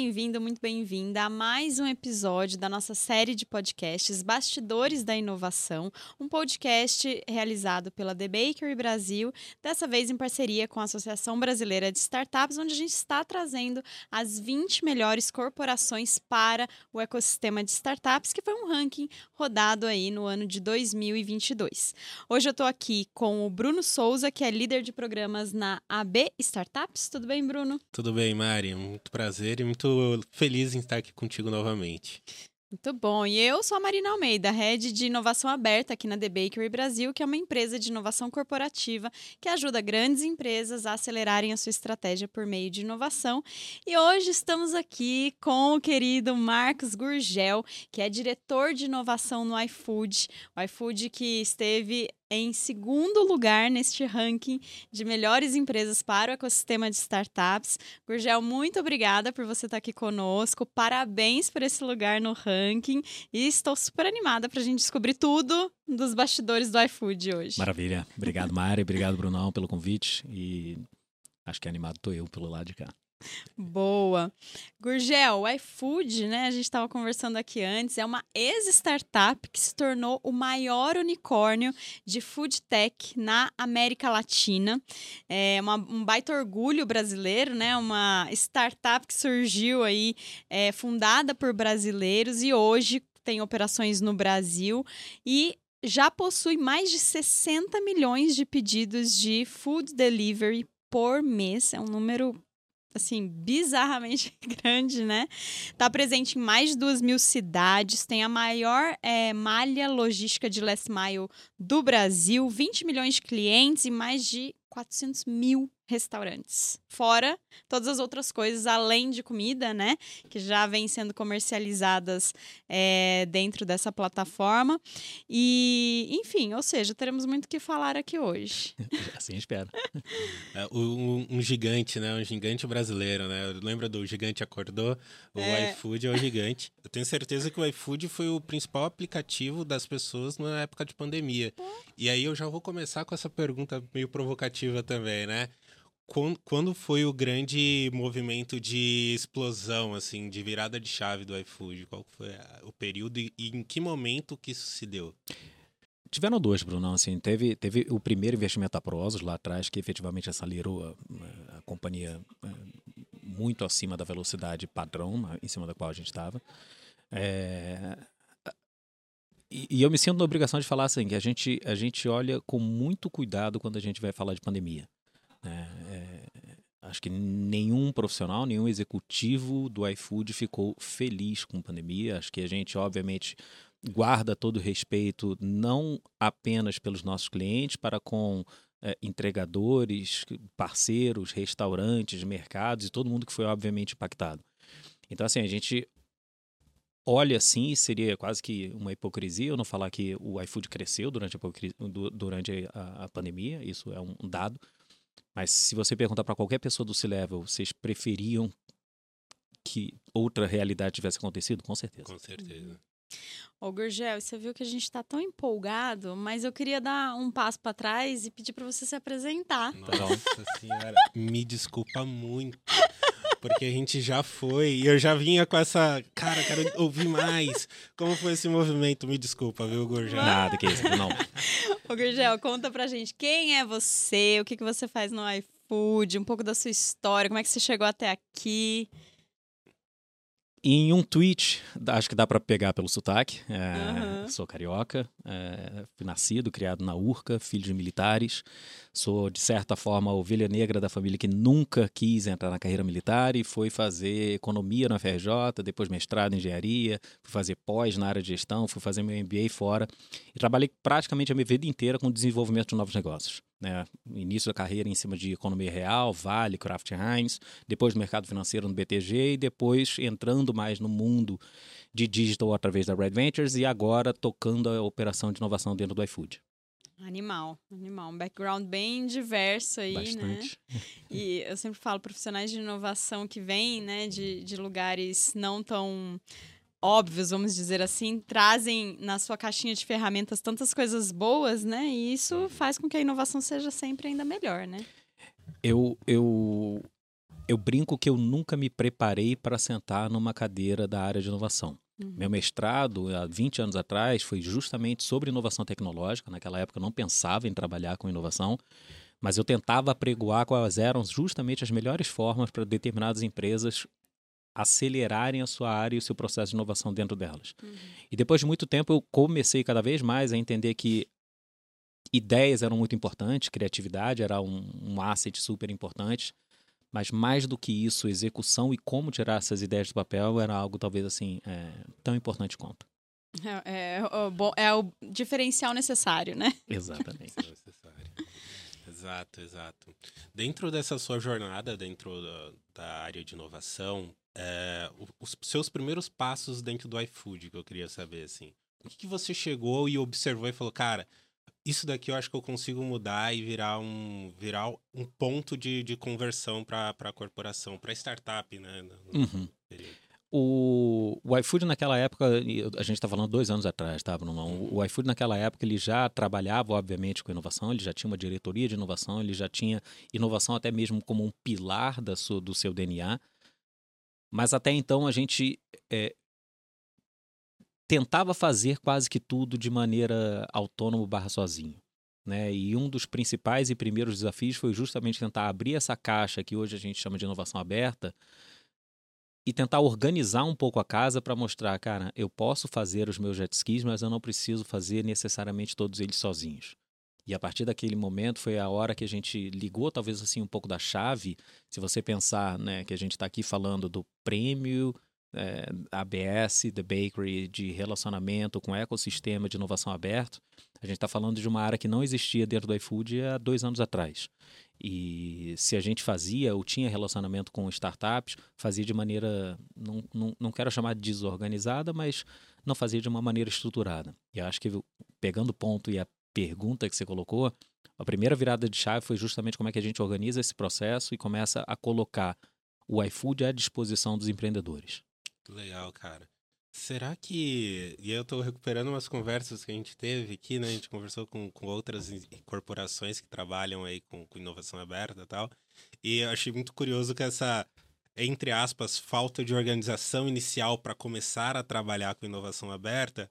bem-vindo, muito bem-vinda a mais um episódio da nossa série de podcasts Bastidores da Inovação, um podcast realizado pela The Bakery Brasil, dessa vez em parceria com a Associação Brasileira de Startups, onde a gente está trazendo as 20 melhores corporações para o ecossistema de startups, que foi um ranking rodado aí no ano de 2022. Hoje eu estou aqui com o Bruno Souza, que é líder de programas na AB Startups. Tudo bem, Bruno? Tudo bem, Mari. Muito prazer e muito feliz em estar aqui contigo novamente. Muito bom. E eu sou a Marina Almeida, head de inovação aberta aqui na The Bakery Brasil, que é uma empresa de inovação corporativa que ajuda grandes empresas a acelerarem a sua estratégia por meio de inovação. E hoje estamos aqui com o querido Marcos Gurgel, que é diretor de inovação no iFood. O iFood que esteve em segundo lugar neste ranking de melhores empresas para o ecossistema de startups. Gurgel, muito obrigada por você estar aqui conosco. Parabéns por esse lugar no ranking. E estou super animada para a gente descobrir tudo dos bastidores do iFood hoje. Maravilha. Obrigado, Mari. Obrigado, Brunão, pelo convite. E acho que animado estou eu pelo lado de cá. Boa. Gurgel, o iFood, né? A gente estava conversando aqui antes, é uma ex-startup que se tornou o maior unicórnio de food tech na América Latina. É uma, um baita orgulho brasileiro, né? Uma startup que surgiu aí, é, fundada por brasileiros e hoje tem operações no Brasil e já possui mais de 60 milhões de pedidos de food delivery por mês. É um número assim, bizarramente grande, né? Está presente em mais de duas mil cidades, tem a maior é, malha logística de last mile do Brasil, 20 milhões de clientes e mais de 400 mil restaurantes. Fora todas as outras coisas, além de comida, né? Que já vêm sendo comercializadas é, dentro dessa plataforma. E, enfim, ou seja, teremos muito o que falar aqui hoje. assim espero. É, um, um, gigante, né? Um gigante brasileiro, né? Lembra do Gigante Acordou? O é... iFood é o gigante. Eu tenho certeza que o iFood foi o principal aplicativo das pessoas na época de pandemia. E aí eu já vou começar com essa pergunta meio provocativa também, né? Quando foi o grande movimento de explosão, assim, de virada de chave do iFood? Qual foi o período e em que momento que isso se deu? Tiveram dois, Bruno. Assim, teve, teve o primeiro investimento da Prozos lá atrás, que efetivamente acelerou a, a companhia é, muito acima da velocidade padrão em cima da qual a gente estava. É, e, eu me sinto na obrigação de falar assim, que a gente, a gente olha com muito cuidado quando a gente vai falar de pandemia. Né? Acho que nenhum profissional, nenhum executivo do iFood ficou feliz com a pandemia. Acho que a gente, obviamente, guarda todo respeito, não apenas pelos nossos clientes, para com é, entregadores, parceiros, restaurantes, mercados e todo mundo que foi, obviamente, impactado. Então, assim, a gente olha assim, seria quase que uma hipocrisia eu não falar que o iFood cresceu durante a, durante a, a pandemia, isso é um dado. Mas se você perguntar para qualquer pessoa do C-Level, vocês preferiam que outra realidade tivesse acontecido? Com certeza. Com certeza. Ô, Gurgel, você viu que a gente está tão empolgado, mas eu queria dar um passo para trás e pedir para você se apresentar. Nossa senhora, me desculpa muito. Porque a gente já foi e eu já vinha com essa. Cara, quero ouvir mais. Como foi esse movimento? Me desculpa, viu, Gurgel? Nada, que isso, não. Ô, Gurgel, conta pra gente quem é você, o que, que você faz no iFood, um pouco da sua história, como é que você chegou até aqui. Em um tweet, acho que dá para pegar pelo sotaque. É, uhum. Sou carioca, é, fui nascido, criado na Urca, filho de militares. Sou, de certa forma, a ovelha negra da família que nunca quis entrar na carreira militar e foi fazer economia na FRJ, depois mestrado em engenharia, fui fazer pós na área de gestão, fui fazer meu MBA fora. E trabalhei praticamente a minha vida inteira com desenvolvimento de novos negócios né, início da carreira em cima de economia real, Vale, Kraft Heinz, depois do mercado financeiro no BTG e depois entrando mais no mundo de digital através da Red Ventures e agora tocando a operação de inovação dentro do iFood. Animal, animal. Um background bem diverso aí, né? Bastante. né? E eu sempre falo profissionais de inovação que vêm, né, de, de lugares não tão óbvios, vamos dizer assim, trazem na sua caixinha de ferramentas tantas coisas boas, né? E isso faz com que a inovação seja sempre ainda melhor, né? Eu, eu eu brinco que eu nunca me preparei para sentar numa cadeira da área de inovação. Uhum. Meu mestrado, há 20 anos atrás, foi justamente sobre inovação tecnológica. Naquela época eu não pensava em trabalhar com inovação, mas eu tentava apregoar quais eram justamente as melhores formas para determinadas empresas acelerarem a sua área e o seu processo de inovação dentro delas. Uhum. E depois de muito tempo eu comecei cada vez mais a entender que ideias eram muito importantes, criatividade era um, um asset super importante, mas mais do que isso, execução e como tirar essas ideias do papel era algo talvez assim é, tão importante quanto. É, é, é, o diferencial necessário, né? Exatamente. exato, exato. Dentro dessa sua jornada, dentro da, da área de inovação, é, os seus primeiros passos dentro do iFood, que eu queria saber, assim. O que, que você chegou e observou e falou, cara, isso daqui eu acho que eu consigo mudar e virar um, virar um ponto de, de conversão para a corporação, para startup, né? Uhum. O, o iFood naquela época, a gente está falando dois anos atrás, tá, Bruno? O, o iFood naquela época ele já trabalhava, obviamente, com inovação, ele já tinha uma diretoria de inovação, ele já tinha inovação até mesmo como um pilar da sua, do seu DNA. Mas até então a gente é, tentava fazer quase que tudo de maneira autônomo barra sozinho. Né? E um dos principais e primeiros desafios foi justamente tentar abrir essa caixa que hoje a gente chama de inovação aberta e tentar organizar um pouco a casa para mostrar, cara, eu posso fazer os meus jet skis, mas eu não preciso fazer necessariamente todos eles sozinhos. E a partir daquele momento foi a hora que a gente ligou talvez assim um pouco da chave. Se você pensar, né, que a gente está aqui falando do prêmio é, ABS, The Bakery, de relacionamento com ecossistema de inovação aberto, a gente está falando de uma área que não existia dentro do iFood há dois anos atrás. E se a gente fazia ou tinha relacionamento com startups, fazia de maneira, não, não, não quero chamar de desorganizada, mas não fazia de uma maneira estruturada. E acho que pegando o ponto e a pergunta que você colocou, a primeira virada de chave foi justamente como é que a gente organiza esse processo e começa a colocar o iFood à disposição dos empreendedores. Legal, cara. Será que. E eu estou recuperando umas conversas que a gente teve aqui, né? A gente conversou com, com outras corporações que trabalham aí com, com inovação aberta e tal. E eu achei muito curioso que essa, entre aspas, falta de organização inicial para começar a trabalhar com inovação aberta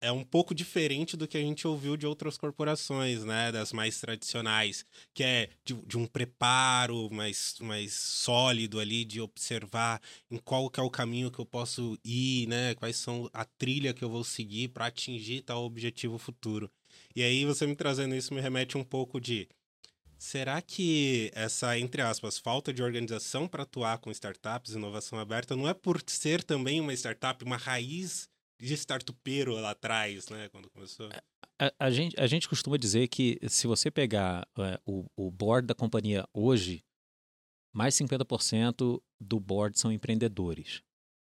é um pouco diferente do que a gente ouviu de outras corporações, né? Das mais tradicionais, que é de, de, um preparo mais, mais sólido ali, de observar em qual que é o caminho que eu posso ir, né? Quais são a trilha que eu vou seguir para atingir tal objetivo futuro. E aí você me trazendo isso me remete um pouco de Será que essa, entre aspas, falta de organização para atuar com startups, inovação aberta, não é por ser também uma startup, uma raiz de startupeiro lá atrás, né? Quando começou. A, a, gente, a gente costuma dizer que se você pegar é, o, o board da companhia hoje, mais 50% do board são empreendedores.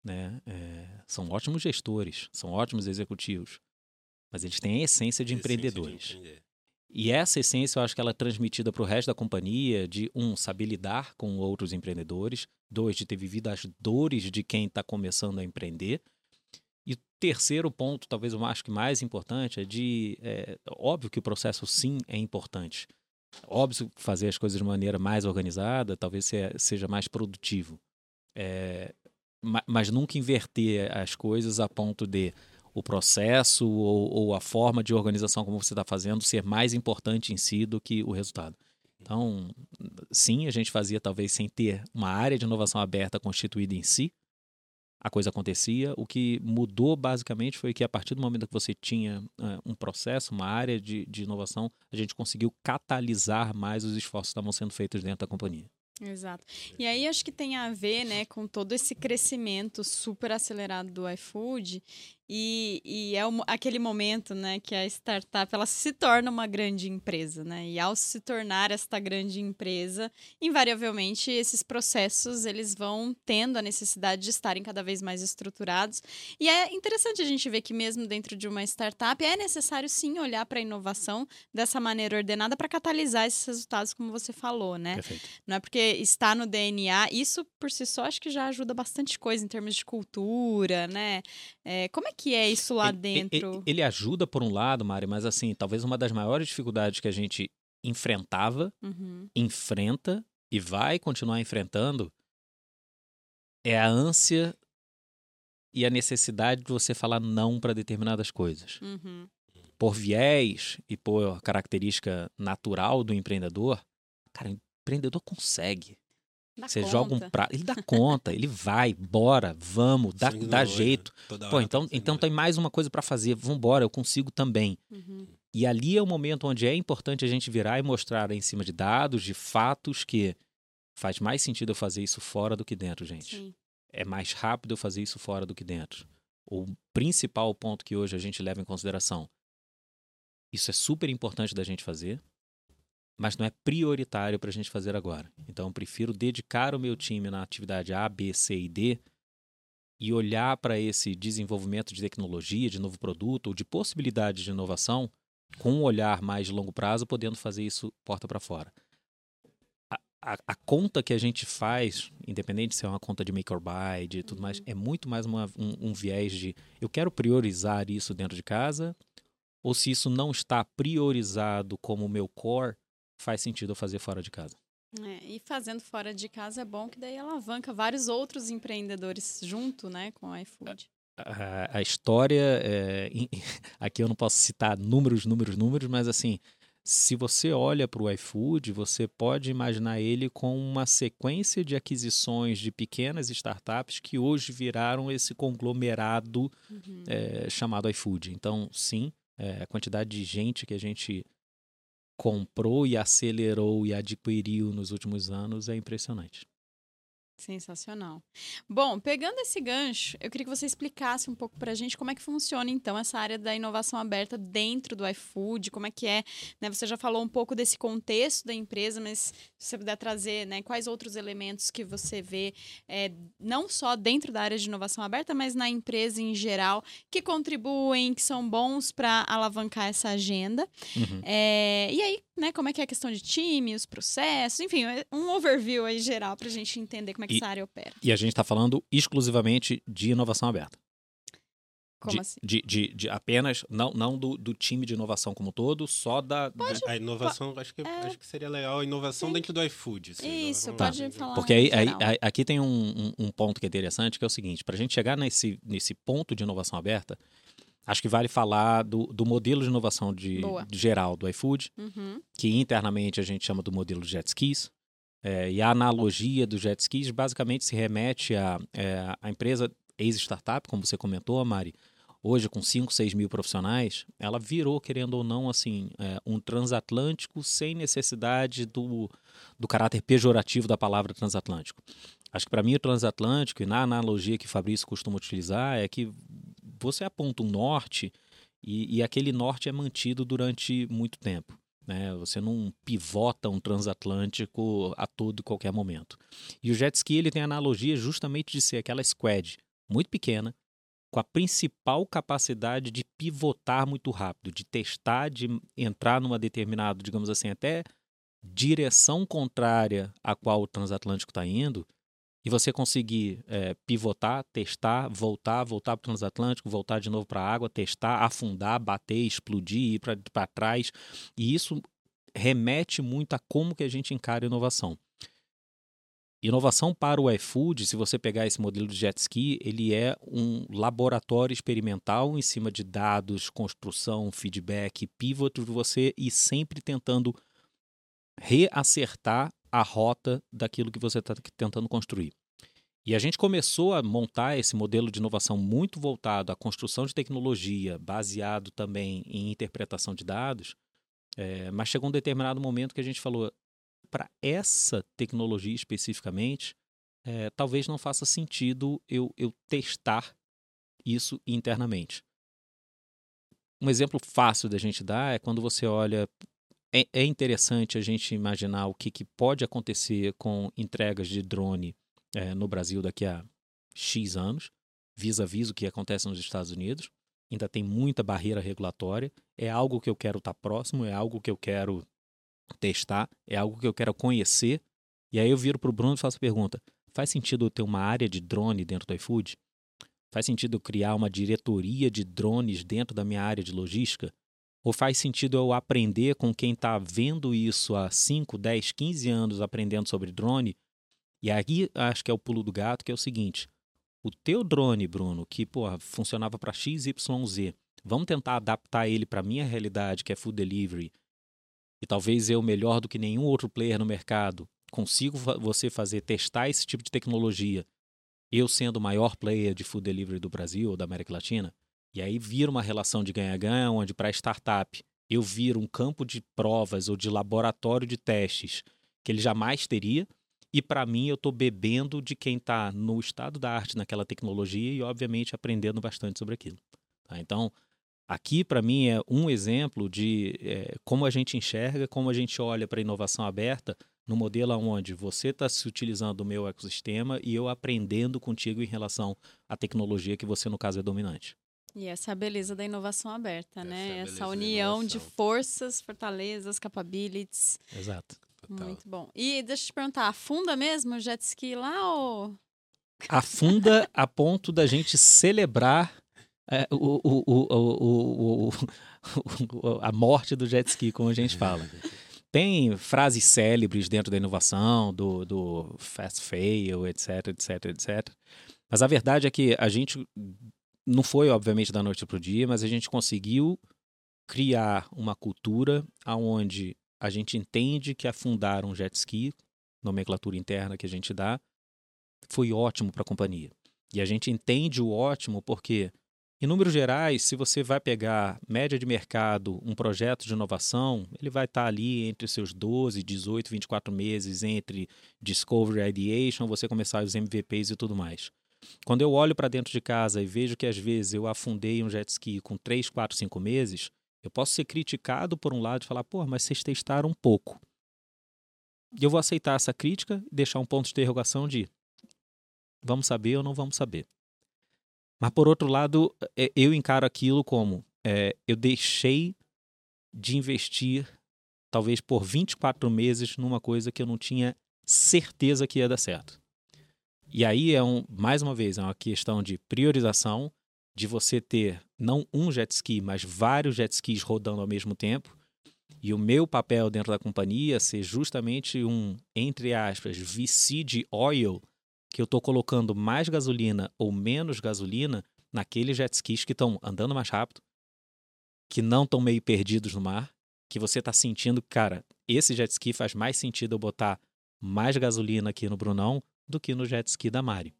Né? É, são ótimos gestores, são ótimos executivos, mas eles têm a essência de essência empreendedores. De e essa essência eu acho que ela é transmitida para o resto da companhia de, um, saber lidar com outros empreendedores, dois, de ter vivido as dores de quem está começando a empreender, terceiro ponto, talvez eu acho que mais importante, é de. É, óbvio que o processo sim é importante. Óbvio que fazer as coisas de maneira mais organizada talvez seja mais produtivo. É, mas nunca inverter as coisas a ponto de o processo ou, ou a forma de organização como você está fazendo ser mais importante em si do que o resultado. Então, sim, a gente fazia talvez sem ter uma área de inovação aberta constituída em si, a coisa acontecia. O que mudou basicamente foi que a partir do momento que você tinha uh, um processo, uma área de, de inovação, a gente conseguiu catalisar mais os esforços que estavam sendo feitos dentro da companhia. Exato. E aí acho que tem a ver, né, com todo esse crescimento super acelerado do iFood e, e é o, aquele momento, né, que a startup ela se torna uma grande empresa, né? E ao se tornar esta grande empresa, invariavelmente esses processos eles vão tendo a necessidade de estarem cada vez mais estruturados. E é interessante a gente ver que mesmo dentro de uma startup é necessário sim olhar para a inovação dessa maneira ordenada para catalisar esses resultados, como você falou, né? Perfeito. Não é porque está no DNA, isso por si só acho que já ajuda bastante coisa em termos de cultura, né? É, como é que é isso lá ele, dentro? Ele, ele, ajuda por um lado, Mari, mas assim, talvez uma das maiores dificuldades que a gente enfrentava, uhum. enfrenta e vai continuar enfrentando é a ânsia e a necessidade de você falar não para determinadas coisas. Uhum. Por viés e por característica natural do empreendedor, cara, o empreendedor consegue. Dá Você conta. joga um prato, ele dá conta, ele vai, bora, vamos, dá, dá olho, jeito. Pô, hora então, tá então tem mais uma coisa para fazer, vambora, eu consigo também. Uhum. E ali é o momento onde é importante a gente virar e mostrar em cima de dados, de fatos, que faz mais sentido eu fazer isso fora do que dentro, gente. Sim. É mais rápido eu fazer isso fora do que dentro. O principal ponto que hoje a gente leva em consideração. Isso é super importante da gente fazer, mas não é prioritário para a gente fazer agora. Então, eu prefiro dedicar o meu time na atividade A, B, C e D e olhar para esse desenvolvimento de tecnologia, de novo produto ou de possibilidades de inovação com um olhar mais de longo prazo, podendo fazer isso porta para fora. A, a, a conta que a gente faz, independente se é uma conta de make or buy, de tudo mais, é muito mais uma- um, um viés de eu quero priorizar isso dentro de casa, ou se isso não está priorizado como meu core, faz sentido eu fazer fora de casa. É, e fazendo fora de casa é bom que daí alavanca vários outros empreendedores junto, né, com o iFood. a, a história, é, em- aqui eu não posso citar números, números, números, mas assim, se você olha para o iFood, você pode imaginar ele com uma sequência de aquisições de pequenas startups que hoje viraram esse conglomerado Uhum. é, chamado iFood. Então, sim, é, a quantidade de gente que a gente comprou e acelerou e adquiriu nos últimos anos é impressionante. Sensacional. Bom, pegando esse gancho, eu queria que você explicasse um pouco pra gente como é que funciona, então, essa área da inovação aberta dentro do iFood, como é que é, né? Você já falou um pouco desse contexto da empresa, mas se você puder trazer, né, quais outros elementos que você vê, é, não só dentro da área de inovação aberta, mas na empresa em geral, que contribuem, que são bons para alavancar essa agenda. Uhum. É, e aí, né, como é que é a questão de time, os processos, enfim, um overview aí geral pra gente entender como é que E- essa área opera. E a gente está falando exclusivamente de inovação aberta. Como de, assim? de, de, de apenas, não, não do, do time de inovação como um todo, só da. da- A inovação, acho, que, é. acho que seria legal a inovação Sim. dentro do iFood. assim, Isso, pode falar. Porque aí, aí- aí- aqui tem um, um- um ponto que é interessante, que é o seguinte: para a gente chegar nesse, nesse ponto de inovação aberta, acho que vale falar do, do modelo de inovação de, de geral do iFood, Uhum, que internamente a gente chama do modelo jet skis. É, e a analogia do jet skis basicamente se remete à é, a empresa ex-startup, como você comentou, Mari, hoje com 5, 6 mil profissionais, ela virou, querendo ou não, assim, é, um transatlântico sem necessidade do, do caráter pejorativo da palavra transatlântico. Acho que para mim o transatlântico, e na analogia que Fabrício costuma utilizar, é que você aponta um norte e, e aquele norte é mantido durante muito tempo. Né? Você não pivota um transatlântico a todo e qualquer momento. E o jet ski ele tem a analogia justamente de ser aquela squad muito pequena, com a principal capacidade de pivotar muito rápido, de testar, de entrar numa determinada, digamos assim, até direção contrária à qual o transatlântico está indo, e você conseguir é, pivotar, testar, voltar, voltar para o transatlântico, voltar de novo para a água, testar, afundar, bater, explodir, ir para trás. E isso remete muito a como que a gente encara inovação. Inovação para o iFood, se você pegar esse modelo de jet ski, ele é um laboratório experimental em cima de dados, construção, feedback, pivot, você e sempre tentando reacertar a rota daquilo que você está tentando construir. E a gente começou a montar esse modelo de inovação muito voltado à construção de tecnologia, baseado também em interpretação de dados, é, mas chegou um determinado momento que a gente falou, para essa tecnologia especificamente, é, talvez não faça sentido eu, eu testar isso internamente. Um exemplo fácil da gente dar é quando você olha é, é interessante a gente imaginar o que, que pode acontecer com entregas de drone é, no Brasil daqui a X anos, vis-a-vis o que acontece nos Estados Unidos. Ainda tem muita barreira regulatória. É algo que eu quero estar próximo, é algo que eu quero testar, é algo que eu quero conhecer. E aí eu viro para o Bruno e faço a pergunta: faz sentido eu ter uma área de drone dentro do iFood? Faz sentido eu criar uma diretoria de drones dentro da minha área de logística? Ou faz sentido eu aprender com quem está vendo isso há 5, 10, 15 anos aprendendo sobre drone? E aí acho que é o pulo do gato, que é o seguinte: o teu drone, Bruno, que porra, funcionava para XYZ, vamos tentar adaptar ele para minha realidade, que é food delivery, e talvez eu melhor do que nenhum outro player no mercado consigo você fazer testar esse tipo de tecnologia, eu sendo o maior player de food delivery do Brasil ou da América Latina, e aí vira uma relação de ganha-ganha, onde para startup eu viro um campo de provas ou de laboratório de testes que ele jamais teria, e para mim eu estou bebendo de quem está no estado da arte naquela tecnologia e, obviamente, aprendendo bastante sobre aquilo. Tá? Então, aqui para mim é um exemplo de é, como a gente enxerga, como a gente olha para a inovação aberta no modelo onde você está se utilizando do meu ecossistema e eu aprendendo contigo em relação à tecnologia que você, no caso, é dominante. E essa é a beleza da inovação aberta, essa né? É essa união de forças, fortalezas, capabilities. Exato. Total. Muito bom. E deixa eu te perguntar, afunda mesmo o jet ski lá ou. Afunda a ponto da gente celebrar é, o, o, o, a morte do jet ski, como a gente fala. Tem frases célebres dentro da inovação, do, do fast fail, etc, etc, etc. Mas a verdade é que a gente não foi, obviamente, da noite para o dia, mas a gente conseguiu criar uma cultura onde a gente entende que afundar um jet ski, nomenclatura interna que a gente dá, foi ótimo para a companhia. E a gente entende o ótimo porque, em números gerais, se você vai pegar média de mercado, um projeto de inovação, ele vai estar tá ali entre seus 12, 18, 24 meses entre discovery ideation, você começar os MVPs e tudo mais. Quando eu olho para dentro de casa e vejo que às vezes eu afundei um jet ski com 3, 4, 5 meses, eu posso ser criticado por um lado e falar, pô, mas vocês testaram um pouco. E eu vou aceitar essa crítica e deixar um ponto de interrogação de vamos saber ou não vamos saber. Mas por outro lado, é, eu encaro aquilo como é, eu deixei de investir, talvez por 24 meses, numa coisa que eu não tinha certeza que ia dar certo. E aí é um, mais uma vez, é uma questão de priorização, de você ter não um jet ski, mas vários jet skis rodando ao mesmo tempo. E o meu papel dentro da companhia ser justamente um, entre aspas, VC de oil, que eu estou colocando mais gasolina ou menos gasolina naqueles jet skis que estão andando mais rápido, que não estão meio perdidos no mar, que você está sentindo cara, esse jet ski faz mais sentido eu botar mais gasolina aqui no Brunão do que no jet ski da Mari.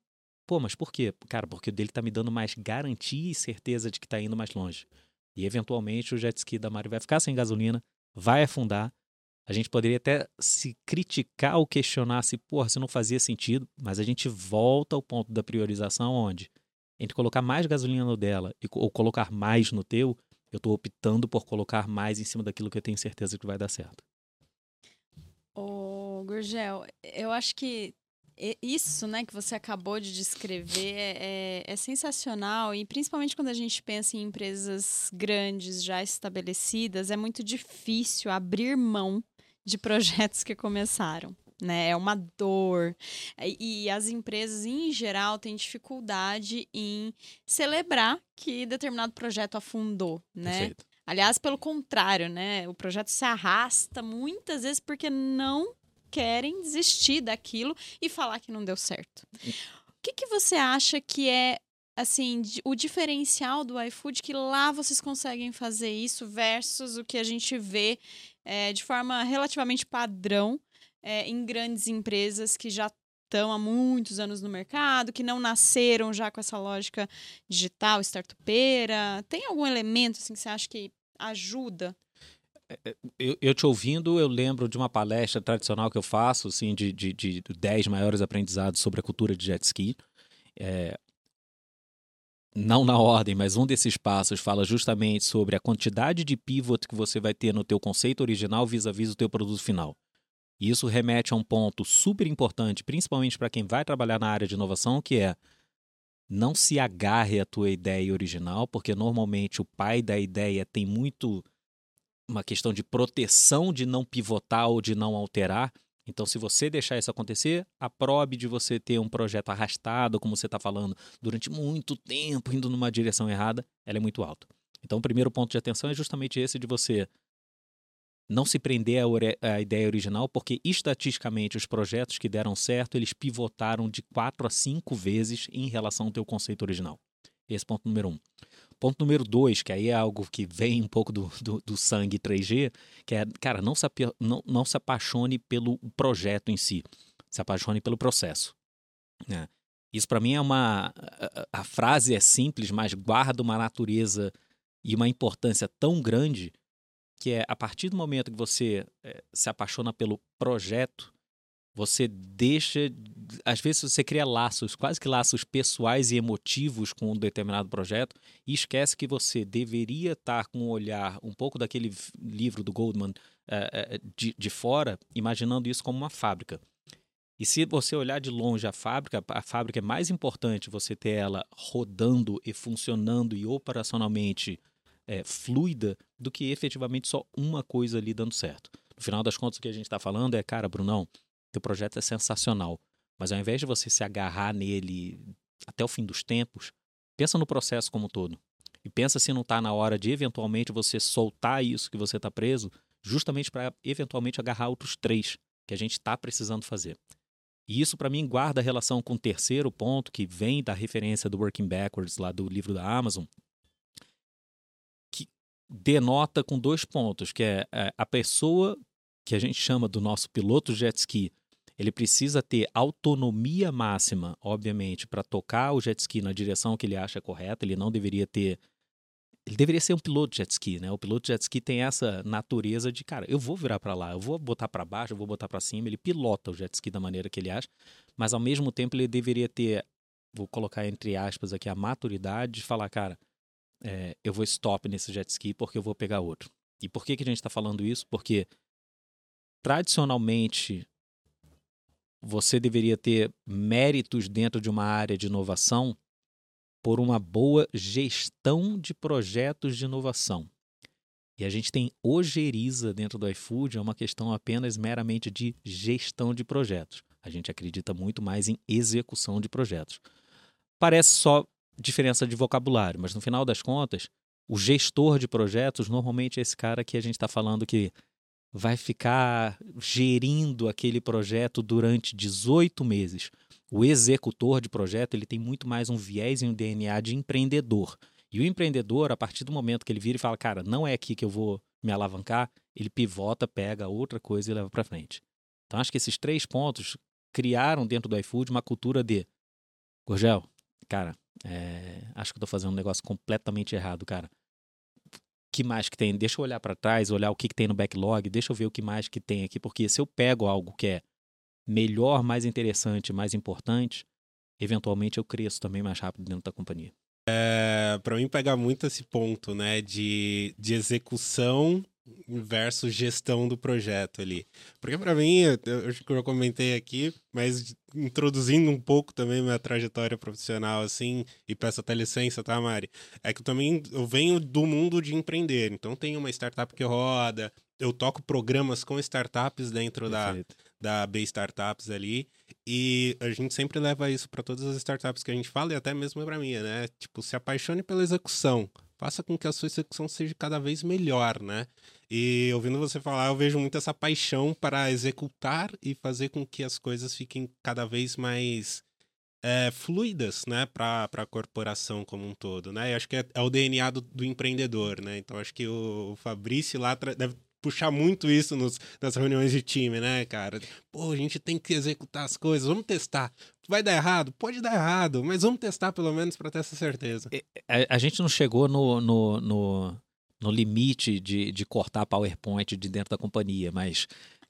Pô, mas por quê? Cara, porque o dele tá me dando mais garantia e certeza de que tá indo mais longe. E eventualmente o jet ski da Mari vai ficar sem gasolina, vai afundar. A gente poderia até se criticar ou questionar se, porra, se não fazia sentido, mas a gente volta ao ponto da priorização onde entre colocar mais gasolina no dela e, ou colocar mais no teu, eu estou optando por colocar mais em cima daquilo que eu tenho certeza que vai dar certo. Ô, Gurgel, eu acho que isso, né, que você acabou de descrever é, é, é, sensacional e principalmente quando a gente pensa em empresas grandes já estabelecidas, é muito difícil abrir mão de projetos que começaram. Né, é uma dor. E, e as empresas, em geral, têm dificuldade em celebrar que determinado projeto afundou. Né? Perfeito. Aliás, pelo contrário, né? O projeto se arrasta muitas vezes porque não querem desistir daquilo e falar que não deu certo. O que, que você acha que é assim, o diferencial do iFood que lá vocês conseguem fazer isso versus o que a gente vê é, de forma relativamente padrão é, em grandes empresas que já estão há muitos anos no mercado, que não nasceram já com essa lógica digital, startupeira. Tem algum elemento assim, que você acha que ajuda? É, é, eu, eu, te ouvindo, eu lembro de uma palestra tradicional que eu faço, assim, de, de, de 10 maiores aprendizados sobre a cultura de jet ski. É, não na ordem, mas um desses passos fala justamente sobre a quantidade de pivot que você vai ter no teu conceito original vis-à-vis -vis o teu produto final. E isso remete a um ponto super importante, principalmente para quem vai trabalhar na área de inovação, que é não se agarre à tua ideia original, porque normalmente o pai da ideia tem muito uma questão de proteção de não pivotar ou de não alterar. Então, se você deixar isso acontecer, a probe de você ter um projeto arrastado, como você está falando, durante muito tempo, indo numa direção errada, ela é muito alta. Então, o primeiro ponto de atenção é justamente esse de você não se prender à ideia original, porque estatisticamente os projetos que deram certo, eles pivotaram de quatro a cinco vezes em relação ao teu conceito original. Esse ponto número um. Ponto número dois, que aí é algo que vem um pouco do, do, do sangue 3G, que é, cara, não se, não, não se apaixone pelo projeto em si, se apaixone pelo processo. Né? Isso para mim é uma. A, a frase é simples, mas guarda uma natureza e uma importância tão grande que é a partir do momento que você é, se apaixona pelo projeto, você deixa. Às vezes você cria laços, quase que laços pessoais e emotivos com um determinado projeto e esquece que você deveria estar com um olhar um pouco daquele livro do Goldman é, de, de fora, imaginando isso como uma fábrica. E se você olhar de longe a fábrica, a fábrica é mais importante você ter ela rodando e funcionando e operacionalmente é, fluida do que efetivamente só uma coisa ali dando certo. No final das contas, o que a gente está falando é, cara, Brunão, teu projeto é sensacional, mas ao invés de você se agarrar nele até o fim dos tempos, pensa no processo como um todo. E pensa se não está na hora de eventualmente você soltar isso que você está preso, justamente para eventualmente agarrar outros três que a gente está precisando fazer. E isso, para mim, guarda relação com o terceiro ponto, que vem da referência do Working Backwards, lá do livro da Amazon, que denota com dois pontos, que é, é a pessoa que a gente chama do nosso piloto jet ski, ele precisa ter autonomia máxima, obviamente, para tocar o jet ski na direção que ele acha correta. Ele não deveria ter ele deveria ser um piloto de jet ski, né? O piloto de jet ski tem essa natureza de, cara, eu vou virar para lá, eu vou botar para baixo, eu vou botar para cima. Ele pilota o jet ski da maneira que ele acha, mas ao mesmo tempo ele deveria ter, vou colocar entre aspas aqui, a maturidade de falar, cara, é, eu vou stop nesse jet ski porque eu vou pegar outro. E por que, que a gente está falando isso? Porque tradicionalmente você deveria ter méritos dentro de uma área de inovação por uma boa gestão de projetos de inovação. E a gente tem ojeriza dentro do iFood, é uma questão apenas meramente de gestão de projetos. A gente acredita muito mais em execução de projetos. Parece só diferença de vocabulário, mas no final das contas, o gestor de projetos normalmente é esse cara que a gente está falando que vai ficar gerindo aquele projeto durante 18 meses o executor de projeto ele tem muito mais um viés e um DNA de empreendedor. E o empreendedor, a partir do momento que ele vira e fala, cara, não é aqui que eu vou me alavancar, ele pivota, pega outra coisa e leva para frente. Então acho que esses três pontos criaram dentro do iFood uma cultura de Gorgel, cara, é, acho que tô fazendo um negócio completamente errado, cara. Que mais que tem? Deixa eu olhar para trás, olhar o que, que tem no backlog, deixa eu ver o que mais que tem aqui, porque se eu pego algo que é melhor, mais interessante, mais importante, eventualmente eu cresço também mais rápido dentro da companhia. É, para mim pega muito esse ponto, né, de, de execução versus gestão do projeto ali. Porque para mim, eu acho que eu já comentei aqui, mas introduzindo um pouco também minha trajetória profissional assim, e peço até licença, tá, Mari? É que eu também eu venho do mundo de empreender, então tem uma startup que roda, eu toco programas com startups dentro Perfeito. da, da B Startups ali. E a gente sempre leva isso para todas as startups que a gente fala, e até mesmo para mim, né? Tipo, se apaixone pela execução. Faça com que a sua execução seja cada vez melhor, né? E ouvindo você falar, eu vejo muito essa paixão para executar e fazer com que as coisas fiquem cada vez mais é, fluidas, né, para a corporação como um todo, né? Eu acho que é, é o DNA do, do, empreendedor, né? Então acho que o, o Fabrício lá deve puxar muito isso nos, nas reuniões de time, né, cara? Pô, a gente tem que executar as coisas, vamos testar. Vai dar errado? Pode dar errado, mas vamos testar pelo menos para ter essa certeza. A, a, gente não chegou no, no, no, no limite de, de cortar PowerPoint de dentro da companhia, mas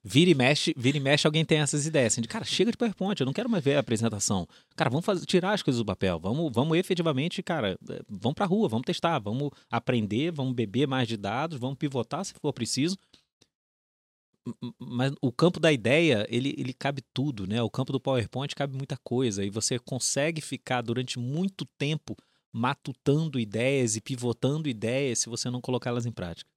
vira e mexe, vira e mexe, alguém tem essas ideias. Assim, de, cara, chega de PowerPoint, eu não quero mais ver a apresentação. Cara, vamos fazer, tirar as coisas do papel. Vamos, vamos efetivamente, cara, é, vamos pra rua, vamos testar, vamos aprender, vamos beber mais de dados, vamos pivotar se for preciso. Mas o campo da ideia, ele, ele cabe tudo, né? O campo do PowerPoint cabe muita coisa. E você consegue ficar durante muito tempo matutando ideias e pivotando ideias se você não colocá-las em prática.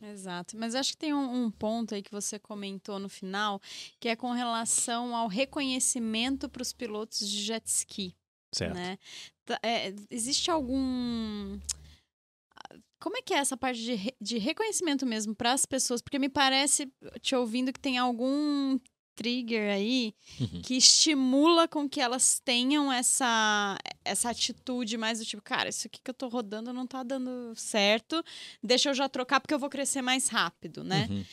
Exato, mas acho que tem um, um, ponto aí que você comentou no final, que é com relação ao reconhecimento para os pilotos de jet ski. Certo. Né? É, existe algum como é que é essa parte de, re, de reconhecimento mesmo para as pessoas? Porque me parece, te ouvindo, que tem algum trigger aí uhum. que estimula com que elas tenham essa, essa atitude mais do tipo, cara, isso aqui que eu tô rodando não tá dando certo, deixa eu já trocar porque eu vou crescer mais rápido, né? Uhum.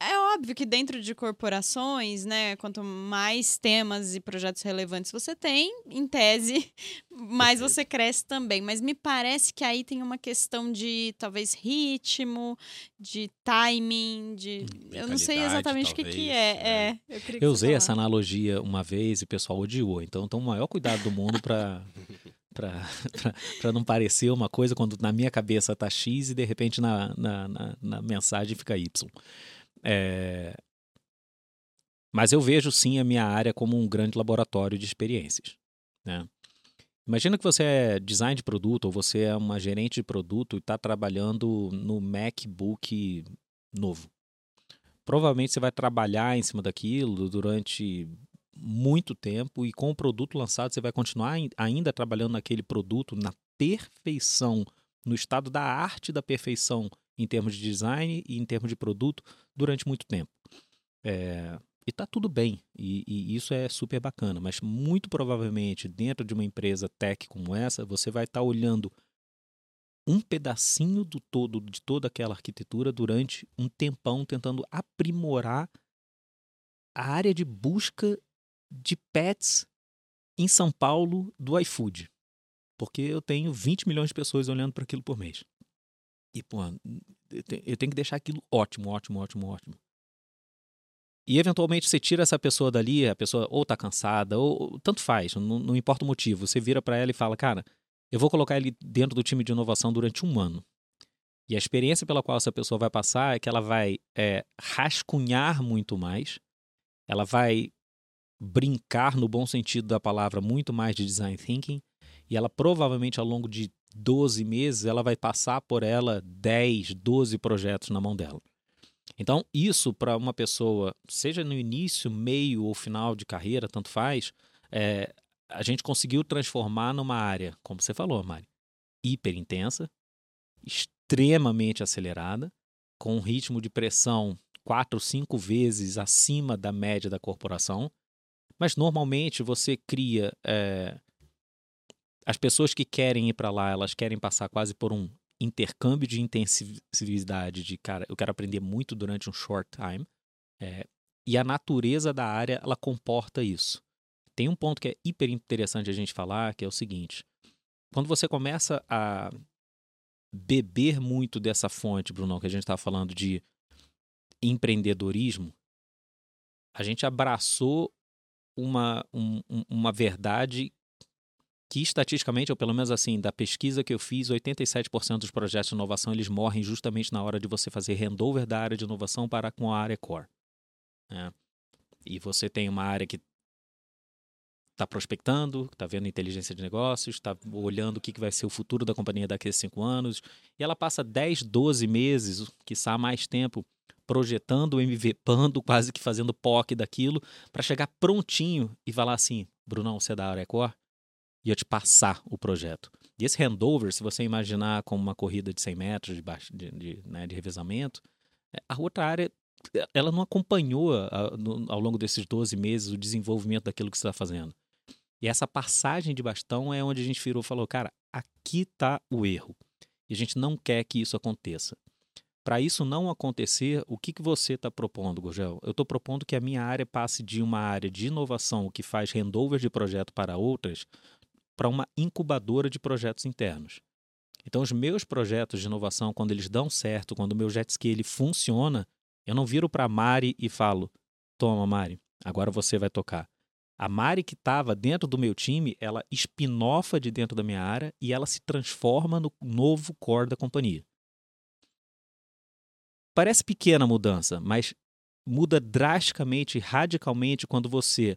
É óbvio que dentro de corporações, né, quanto mais temas e projetos relevantes você tem, em tese, mais você cresce também. Mas me parece que aí tem uma questão de talvez ritmo, de timing, de. Eu não sei exatamente o que, que é. Né? é eu, eu usei essa analogia uma vez e o pessoal odiou. Então, então o maior cuidado do mundo para. para não parecer uma coisa quando na minha cabeça tá X e de repente na, na, na, na mensagem fica Y. É... Mas eu vejo sim a minha área como um grande laboratório de experiências. Né? Imagina que você é design de produto ou você é uma gerente de produto e está trabalhando no MacBook novo. Provavelmente você vai trabalhar em cima daquilo durante muito tempo e com o produto lançado você vai continuar ainda trabalhando naquele produto na perfeição, no estado da arte da perfeição em termos de design e em termos de produto durante muito tempo. É, e tá tudo bem, e, e, isso é super bacana, mas muito provavelmente dentro de uma empresa tech como essa, você vai estar tá olhando um pedacinho do todo de toda aquela arquitetura durante um tempão tentando aprimorar a área de busca de pets em São Paulo do iFood. Porque eu tenho 20 milhões de pessoas olhando para aquilo por mês. E, pô, eu tenho que deixar aquilo ótimo, ótimo, ótimo, ótimo. E eventualmente você tira essa pessoa dali, a pessoa ou tá cansada, ou tanto faz, não, não importa o motivo. Você vira para ela e fala, cara, eu vou colocar ele dentro do time de inovação durante um ano. E a experiência pela qual essa pessoa vai passar é que ela vai é, rascunhar muito mais, ela vai brincar, no bom sentido da palavra, muito mais de design thinking, e ela provavelmente ao longo de 12 meses, ela vai passar por ela 10, 12 projetos na mão dela. Então, isso para uma pessoa, seja no início, meio ou final de carreira, tanto faz, é, a gente conseguiu transformar numa área, como você falou, Mari, hiper intensa, extremamente acelerada, com um ritmo de pressão quatro, cinco vezes acima da média da corporação. Mas normalmente você cria é, as pessoas que querem ir para lá, elas querem passar quase por um intercâmbio de intensividade de cara, eu quero aprender muito durante um short time. É, e a natureza da área ela comporta isso. Tem um ponto que é hiper interessante a gente falar, que é o seguinte: quando você começa a beber muito dessa fonte, Bruno, que a gente está falando de empreendedorismo, a gente abraçou uma, um, uma verdade que estatisticamente, ou pelo menos assim, da pesquisa que eu fiz, 87% dos projetos de inovação eles morrem justamente na hora de você fazer handover da área de inovação para com a área core. Né? E você tem uma área que está prospectando, está vendo inteligência de negócios, está olhando o que, que vai ser o futuro da companhia daqui a cinco anos, e ela passa 10, 12 meses, quiçá mais tempo, projetando, MVPando, quase que fazendo POC daquilo, para chegar prontinho e falar assim, Brunão, você é da área core? Ia te passar o projeto. E esse handover, se você imaginar como uma corrida de 100 metros de, baixo, de, de, né, de revezamento, é, a outra área ela não acompanhou a, no, ao longo desses 12 meses o desenvolvimento daquilo que você está fazendo. E essa passagem de bastão é onde a gente virou e falou, cara, aqui está o erro. E a gente não quer que isso aconteça. Para isso não acontecer, o que, que você está propondo, Gurgel? Eu estou propondo que a minha área passe de uma área de inovação que faz handover de projeto para outras, para uma incubadora de projetos internos. Então, os meus projetos de inovação, quando eles dão certo, quando o meu jet ski ele funciona, eu não viro para a Mari e falo: Toma, Mari, agora você vai tocar. A Mari que estava dentro do meu time, ela espinofa de dentro da minha área e ela se transforma no novo core da companhia. Parece pequena mudança, mas muda drasticamente, radicalmente quando você,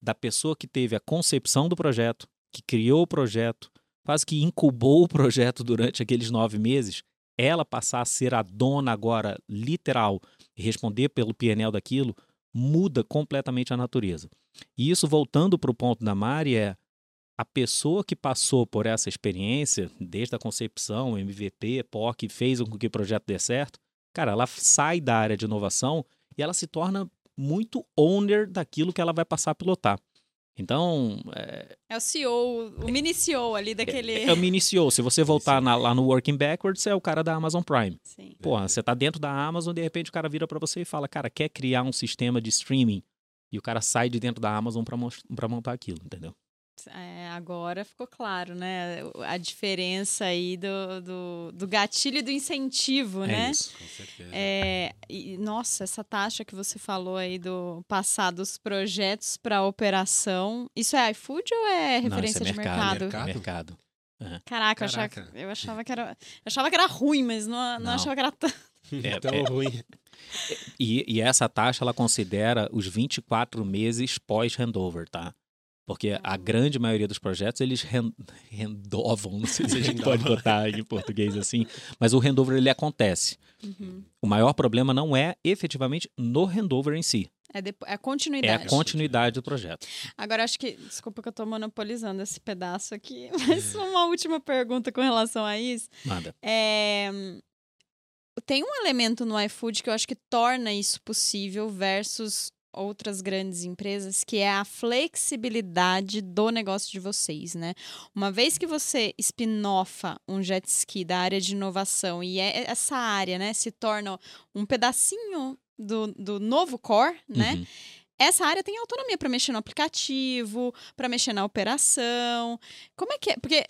da pessoa que teve a concepção do projeto, que criou o projeto, quase que incubou o projeto durante aqueles nove meses, ela passar a ser a dona agora, literal, e responder pelo PNL daquilo, muda completamente a natureza. E isso, voltando para o ponto da Mari, é a pessoa que passou por essa experiência, desde a concepção, MVP, POC, fez com que o projeto dê certo, cara, ela sai da área de inovação e ela se torna muito owner daquilo que ela vai passar a pilotar. Então. É, é o CEO, o mini CEO ali daquele. É, é o mini CEO. Se você voltar na, lá no Working Backwards, é o cara da Amazon Prime. Sim. Porra, você tá dentro da Amazon, de repente o cara vira para você e fala, cara, quer criar um sistema de streaming? E o cara sai de dentro da Amazon para montar aquilo, entendeu? É, agora ficou claro, né? A diferença aí do, do, do gatilho e do incentivo, é né? Isso. Com certeza. É, e, nossa, essa taxa que você falou aí do passar dos projetos para operação, isso é iFood ou é referência não, é de mercado? mercado? Mercado. Uhum. Caraca, Caraca. Eu, achava, eu achava que era, eu achava que era ruim, mas não, não, Não. achava que era tanto. É, Tão é. ruim. E, e essa taxa ela considera os 24 meses pós-handover, tá? Porque a grande maioria dos projetos eles ren- rendovam, não sei se a gente pode botar em português assim, mas o handover ele acontece. Uhum. O maior problema não é efetivamente no handover em si, É, é a é continuidade. a continuidade do projeto. Agora, acho que. Desculpa que eu tô monopolizando esse pedaço aqui, mas uma última pergunta com relação a isso. Nada. É, Tem um elemento no iFood que eu acho que torna isso possível versus outras grandes empresas, que é a flexibilidade do negócio de vocês, né? Uma vez que você spin-offa um jet ski da área de inovação e é essa área, né, se torna um pedacinho do, do novo core, né? Uhum. essa área tem autonomia para mexer no aplicativo, para mexer na operação. Como é que é? Porque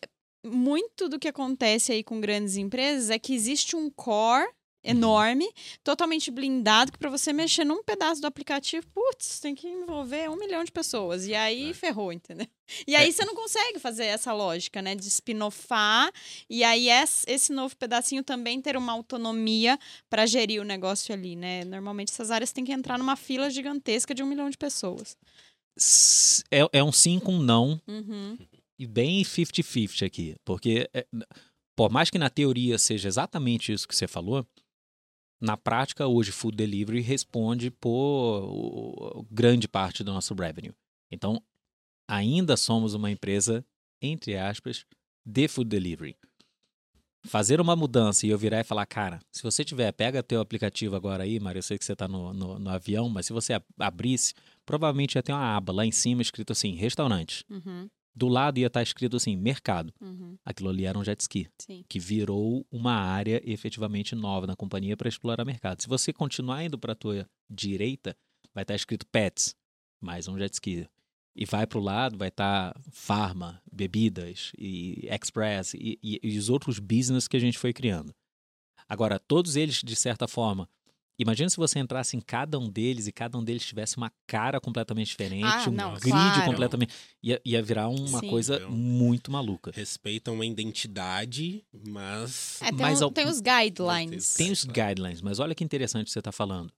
muito do que acontece aí com grandes empresas é que existe um core enorme, totalmente blindado, que para você mexer num pedaço do aplicativo, putz, tem que envolver um milhão de pessoas. E aí É. ferrou, entendeu? E aí você não consegue fazer essa lógica, né? De spinofar e aí es- esse novo pedacinho também ter uma autonomia para gerir o negócio ali, né? Normalmente essas áreas têm que entrar numa fila gigantesca de um milhão de pessoas. É, é um sim com um não Uhum. e bem 50-50 aqui. Porque, é, por mais que na teoria seja exatamente isso que você falou, na prática, hoje, food delivery responde por grande parte do nosso revenue. Então, ainda somos uma empresa, entre aspas, de food delivery. Fazer uma mudança e eu virar e falar, cara, se você tiver, pega teu aplicativo agora aí, Mário, eu sei que você está no, no, no avião, mas se você ab- abrisse, provavelmente ia ter uma aba lá em cima escrito assim, restaurante. Uhum. Do lado ia estar escrito assim, mercado. Uhum. Aquilo ali era um jet ski, Sim. que virou uma área efetivamente nova na companhia para explorar mercado. Se você continuar indo para a tua direita, vai estar escrito pets, mais um jet ski. E vai para o lado, vai estar farma, bebidas e express e, e- e os outros business que a gente foi criando. Agora, todos eles, de certa forma, imagina se você entrasse em cada um deles e cada um deles tivesse uma cara completamente diferente, Ah, um não, grid claro. completamente. Ia, ia virar uma Sim. coisa Então, muito maluca. Respeitam uma identidade, mas. É, tem, Mas um- tem os guidelines. Tem os guidelines, mas olha que interessante você está falando.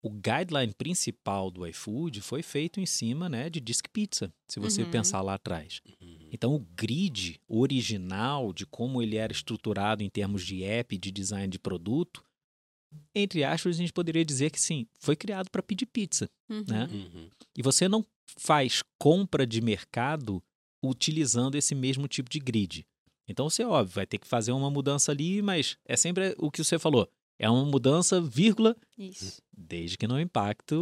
O guideline principal do iFood foi feito em cima né, de Disc Pizza, se você Uhum. pensar lá atrás. Uhum. Então, o grid original de como ele era estruturado em termos de app, de design de produto, entre aspas, a gente poderia dizer que sim, foi criado para pedir pizza. Uhum. né? Uhum. E você não faz compra de mercado utilizando esse mesmo tipo de grid. Então, você, óbvio, vai ter que fazer uma mudança ali, mas é sempre o que você falou. É uma mudança, vírgula, Isso. desde que não impacte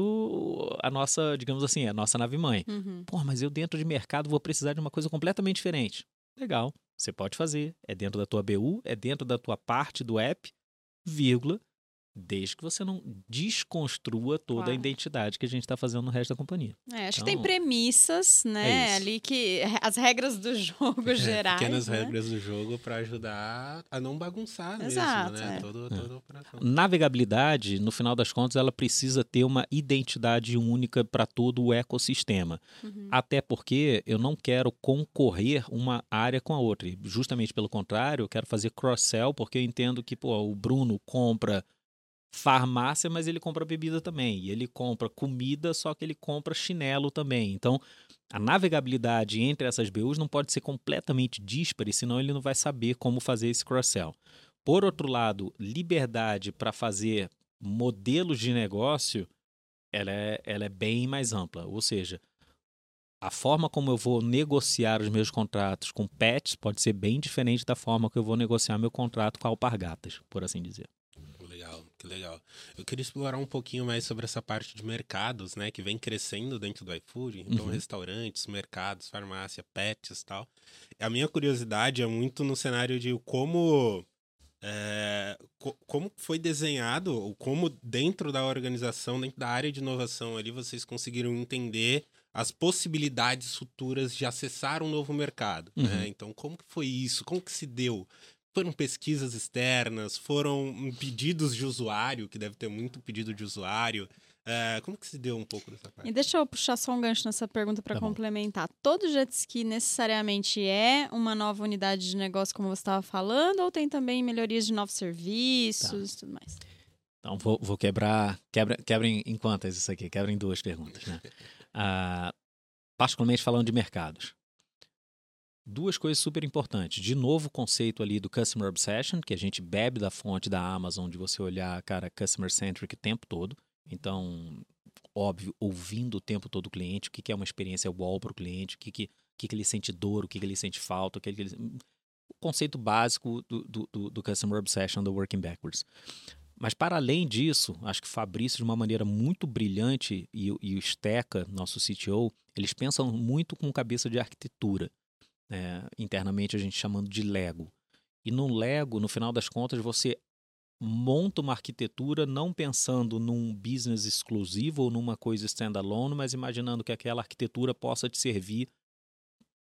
a nossa, digamos assim, a nossa nave-mãe. Uhum. Pô, mas eu dentro de mercado vou precisar de uma coisa completamente diferente. Legal, você pode fazer. É dentro da tua BU, é dentro da tua parte do app, vírgula, desde que você não desconstrua toda a Claro. identidade que a gente está fazendo no resto da companhia. É, acho que Então, tem premissas, né? é ali que. As regras do jogo gerais. Pequenas né? regras do jogo para ajudar a não bagunçar Exato, mesmo, né? é. Todo, toda a operação. Navegabilidade, no final das contas, ela precisa ter uma identidade única para todo o ecossistema. Uhum. Até porque eu não quero concorrer uma área com a outra. Justamente pelo contrário, eu quero fazer cross-sell, porque eu entendo que pô, o Bruno compra farmácia, mas ele compra bebida também. E ele compra comida, só que ele compra chinelo também. Então, a navegabilidade entre essas BUs não pode ser completamente díspare, senão ele não vai saber como fazer esse cross-sell. Por outro lado, liberdade para fazer modelos de negócio, ela é, ela é bem mais ampla. Ou seja, a forma como eu vou negociar os meus contratos com pets pode ser bem diferente da forma que eu vou negociar meu contrato com alpargatas, por assim dizer. Legal, que legal. Eu queria explorar um pouquinho mais sobre essa parte de mercados, né, que vem crescendo dentro do iFood, então uhum. restaurantes, mercados, farmácia, pets, tal. A minha curiosidade é muito no cenário de como é, co como foi desenhado, ou como dentro da organização, dentro da área de inovação ali, vocês conseguiram entender as possibilidades futuras de acessar um novo mercado. Né? Uhum. Né? Então, como que foi isso? Como que se deu? Foram pesquisas externas? Foram pedidos de usuário, que deve ter muito pedido de usuário? É, como que se deu um pouco dessa parte? E deixa eu puxar só um gancho nessa pergunta para tá complementar. Todo jet ski necessariamente é uma nova unidade de negócio, como você estava falando, ou tem também melhorias de novos serviços e tá. tudo mais? Então, vou, vou, quebrar. Quebra, quebra em, em quantas isso aqui? Quebra em duas perguntas, né? Ah, particularmente falando de mercados. Duas coisas super importantes. De novo, o conceito ali do Customer Obsession, que a gente bebe da fonte da Amazon, de você olhar, cara, customer centric o tempo todo. Então, óbvio, ouvindo o tempo todo o cliente, o que, é uma experiência wall para o cliente, o que, que, que, ele sente dor, o que, que ele sente falta, o que, ele... O conceito básico do, do, do, do Customer Obsession, do Working Backwards. Mas, para além disso, acho que o Fabrício, de uma maneira muito brilhante, e, e o Steca, nosso CTO, eles pensam muito com cabeça de arquitetura. É, internamente, a gente chamando de Lego. E no Lego, no final das contas, você monta uma arquitetura não pensando num business exclusivo ou numa coisa standalone, mas imaginando que aquela arquitetura possa te servir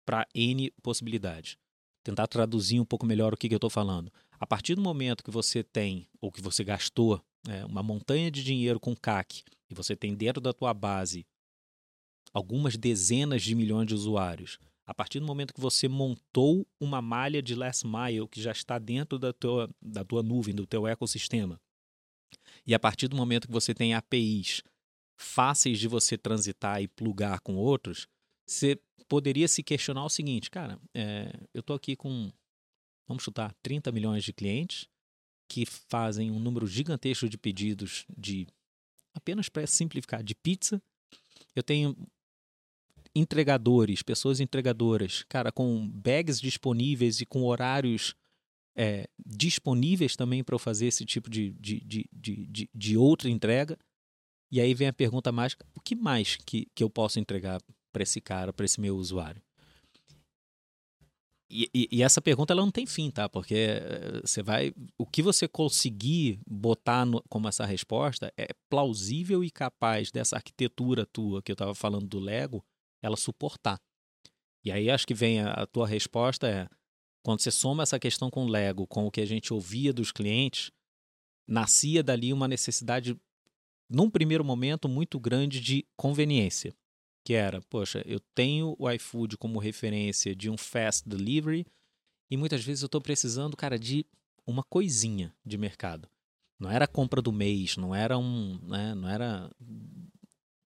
para N possibilidades. Tentar traduzir um pouco melhor o que, que eu estou falando. A partir do momento que você tem, ou que você gastou, é, uma montanha de dinheiro com CAC, e você tem dentro da tua base algumas dezenas de milhões de usuários, a partir do momento que você montou uma malha de last mile que já está dentro da tua, da tua nuvem, do teu ecossistema, e a partir do momento que você tem APIs fáceis de você transitar e plugar com outros, você poderia se questionar o seguinte, cara, é, eu estou aqui com vamos chutar, 30 milhões de clientes que fazem um número gigantesco de pedidos de, apenas para simplificar, de pizza. Eu tenho entregadores, pessoas entregadoras, cara, com bags disponíveis e com horários é, disponíveis também para eu fazer esse tipo de, de, de, de, de, outra entrega. E aí vem a pergunta mágica: o que mais que, que eu posso entregar para esse cara, para esse meu usuário? E, e, e, essa pergunta ela não tem fim, tá? Porque eh, você vai. O que você conseguir botar no, como essa resposta é plausível e capaz dessa arquitetura tua que eu estava falando do Lego, ela suportar. E aí acho que vem a, a tua resposta é quando você soma essa questão com o Lego, com o que a gente ouvia dos clientes, nascia dali uma necessidade, num primeiro momento, muito grande de conveniência que era, poxa, eu tenho o iFood como referência de um fast delivery e muitas vezes eu estou precisando, cara, de uma coisinha de mercado. Não era a compra do mês, não era um, né, não era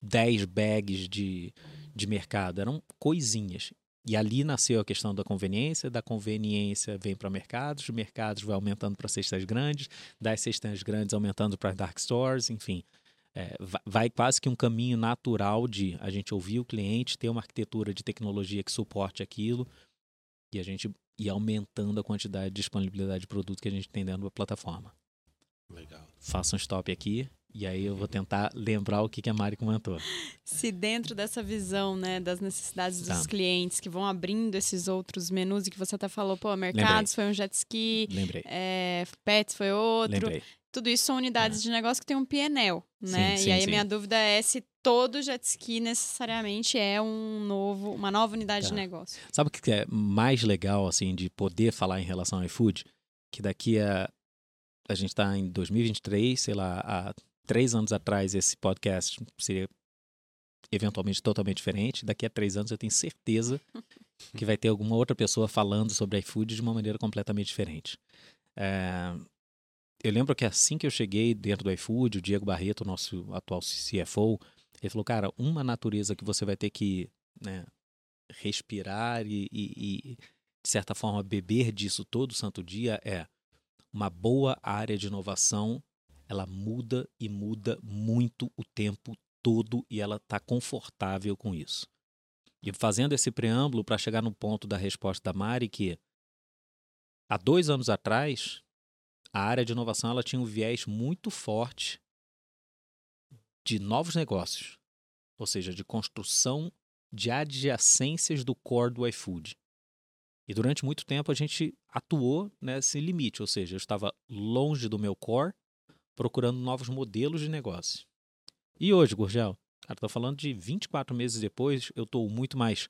10 bags de, de mercado, eram coisinhas. E ali nasceu a questão da conveniência, da conveniência vem para mercados, os mercados vai aumentando para cestas grandes, das cestas grandes aumentando para dark stores, enfim é, vai quase que um caminho natural de a gente ouvir o cliente, ter uma arquitetura de tecnologia que suporte aquilo e a gente ir aumentando a quantidade de disponibilidade de produto que a gente tem dentro da plataforma. Legal. Faça um stop aqui e aí eu vou tentar lembrar o que, que a Mari comentou. Se dentro dessa visão, né, das necessidades tá. dos clientes que vão abrindo esses outros menus e que você até falou, pô, mercados Lembrei. foi um jet ski, Lembrei. É, pets foi outro. Lembrei. Tudo isso são unidades é. de negócio que tem um PNL, né? Sim, sim, e aí a minha dúvida é se todo jet ski necessariamente é um novo, uma nova unidade tá. de negócio. Sabe o que é mais legal, assim, de poder falar em relação ao iFood? Que daqui a. A gente está em 2023, sei lá, há três anos atrás esse podcast seria eventualmente totalmente diferente. Daqui a três anos eu tenho certeza que vai ter alguma outra pessoa falando sobre iFood de uma maneira completamente diferente. É, eu lembro que assim que eu cheguei dentro do iFood, o Diego Barreto, nosso atual CFO, ele falou, cara, uma natureza que você vai ter que né, respirar e, e, e, de certa forma, beber disso todo santo dia é uma boa área de inovação, ela muda e muda muito o tempo todo e ela está confortável com isso. E fazendo esse preâmbulo para chegar no ponto da resposta da Mari, que há dois anos atrás, a área de inovação ela tinha um viés muito forte de novos negócios, ou seja, de construção de adjacências do core do iFood. E durante muito tempo a gente atuou nesse limite, ou seja, eu estava longe do meu core, procurando novos modelos de negócio. E hoje, Gurgel, cara, estou falando de 24 meses depois, eu estou muito mais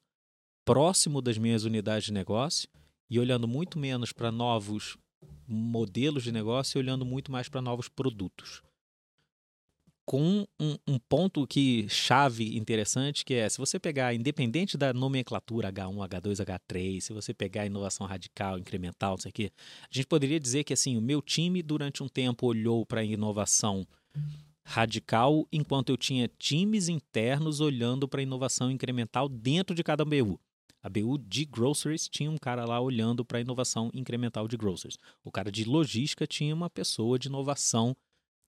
próximo das minhas unidades de negócio e olhando muito menos para novos modelos de negócio e olhando muito mais para novos produtos com um, um, ponto que chave interessante, que é se você pegar, independente da nomenclatura H1, H2, H3, se você pegar inovação radical, incremental, não sei o quê, a gente poderia dizer que assim, o meu time durante um tempo olhou para a inovação radical, enquanto eu tinha times internos olhando para a inovação incremental dentro de cada BU. A BU de groceries tinha um cara lá olhando para a inovação incremental de groceries. O cara de logística tinha uma pessoa de inovação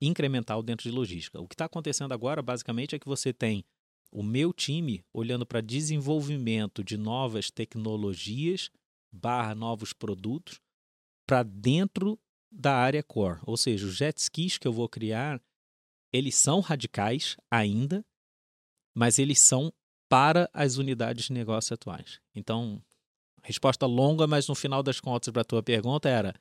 incremental dentro de logística. O que está acontecendo agora, basicamente, é que você tem o meu time olhando para desenvolvimento de novas tecnologias barra novos produtos para dentro da área core. Ou seja, os jet skis que eu vou criar, eles são radicais ainda, mas eles são para as unidades de negócio atuais. Então, resposta longa, mas no final das contas para a tua pergunta era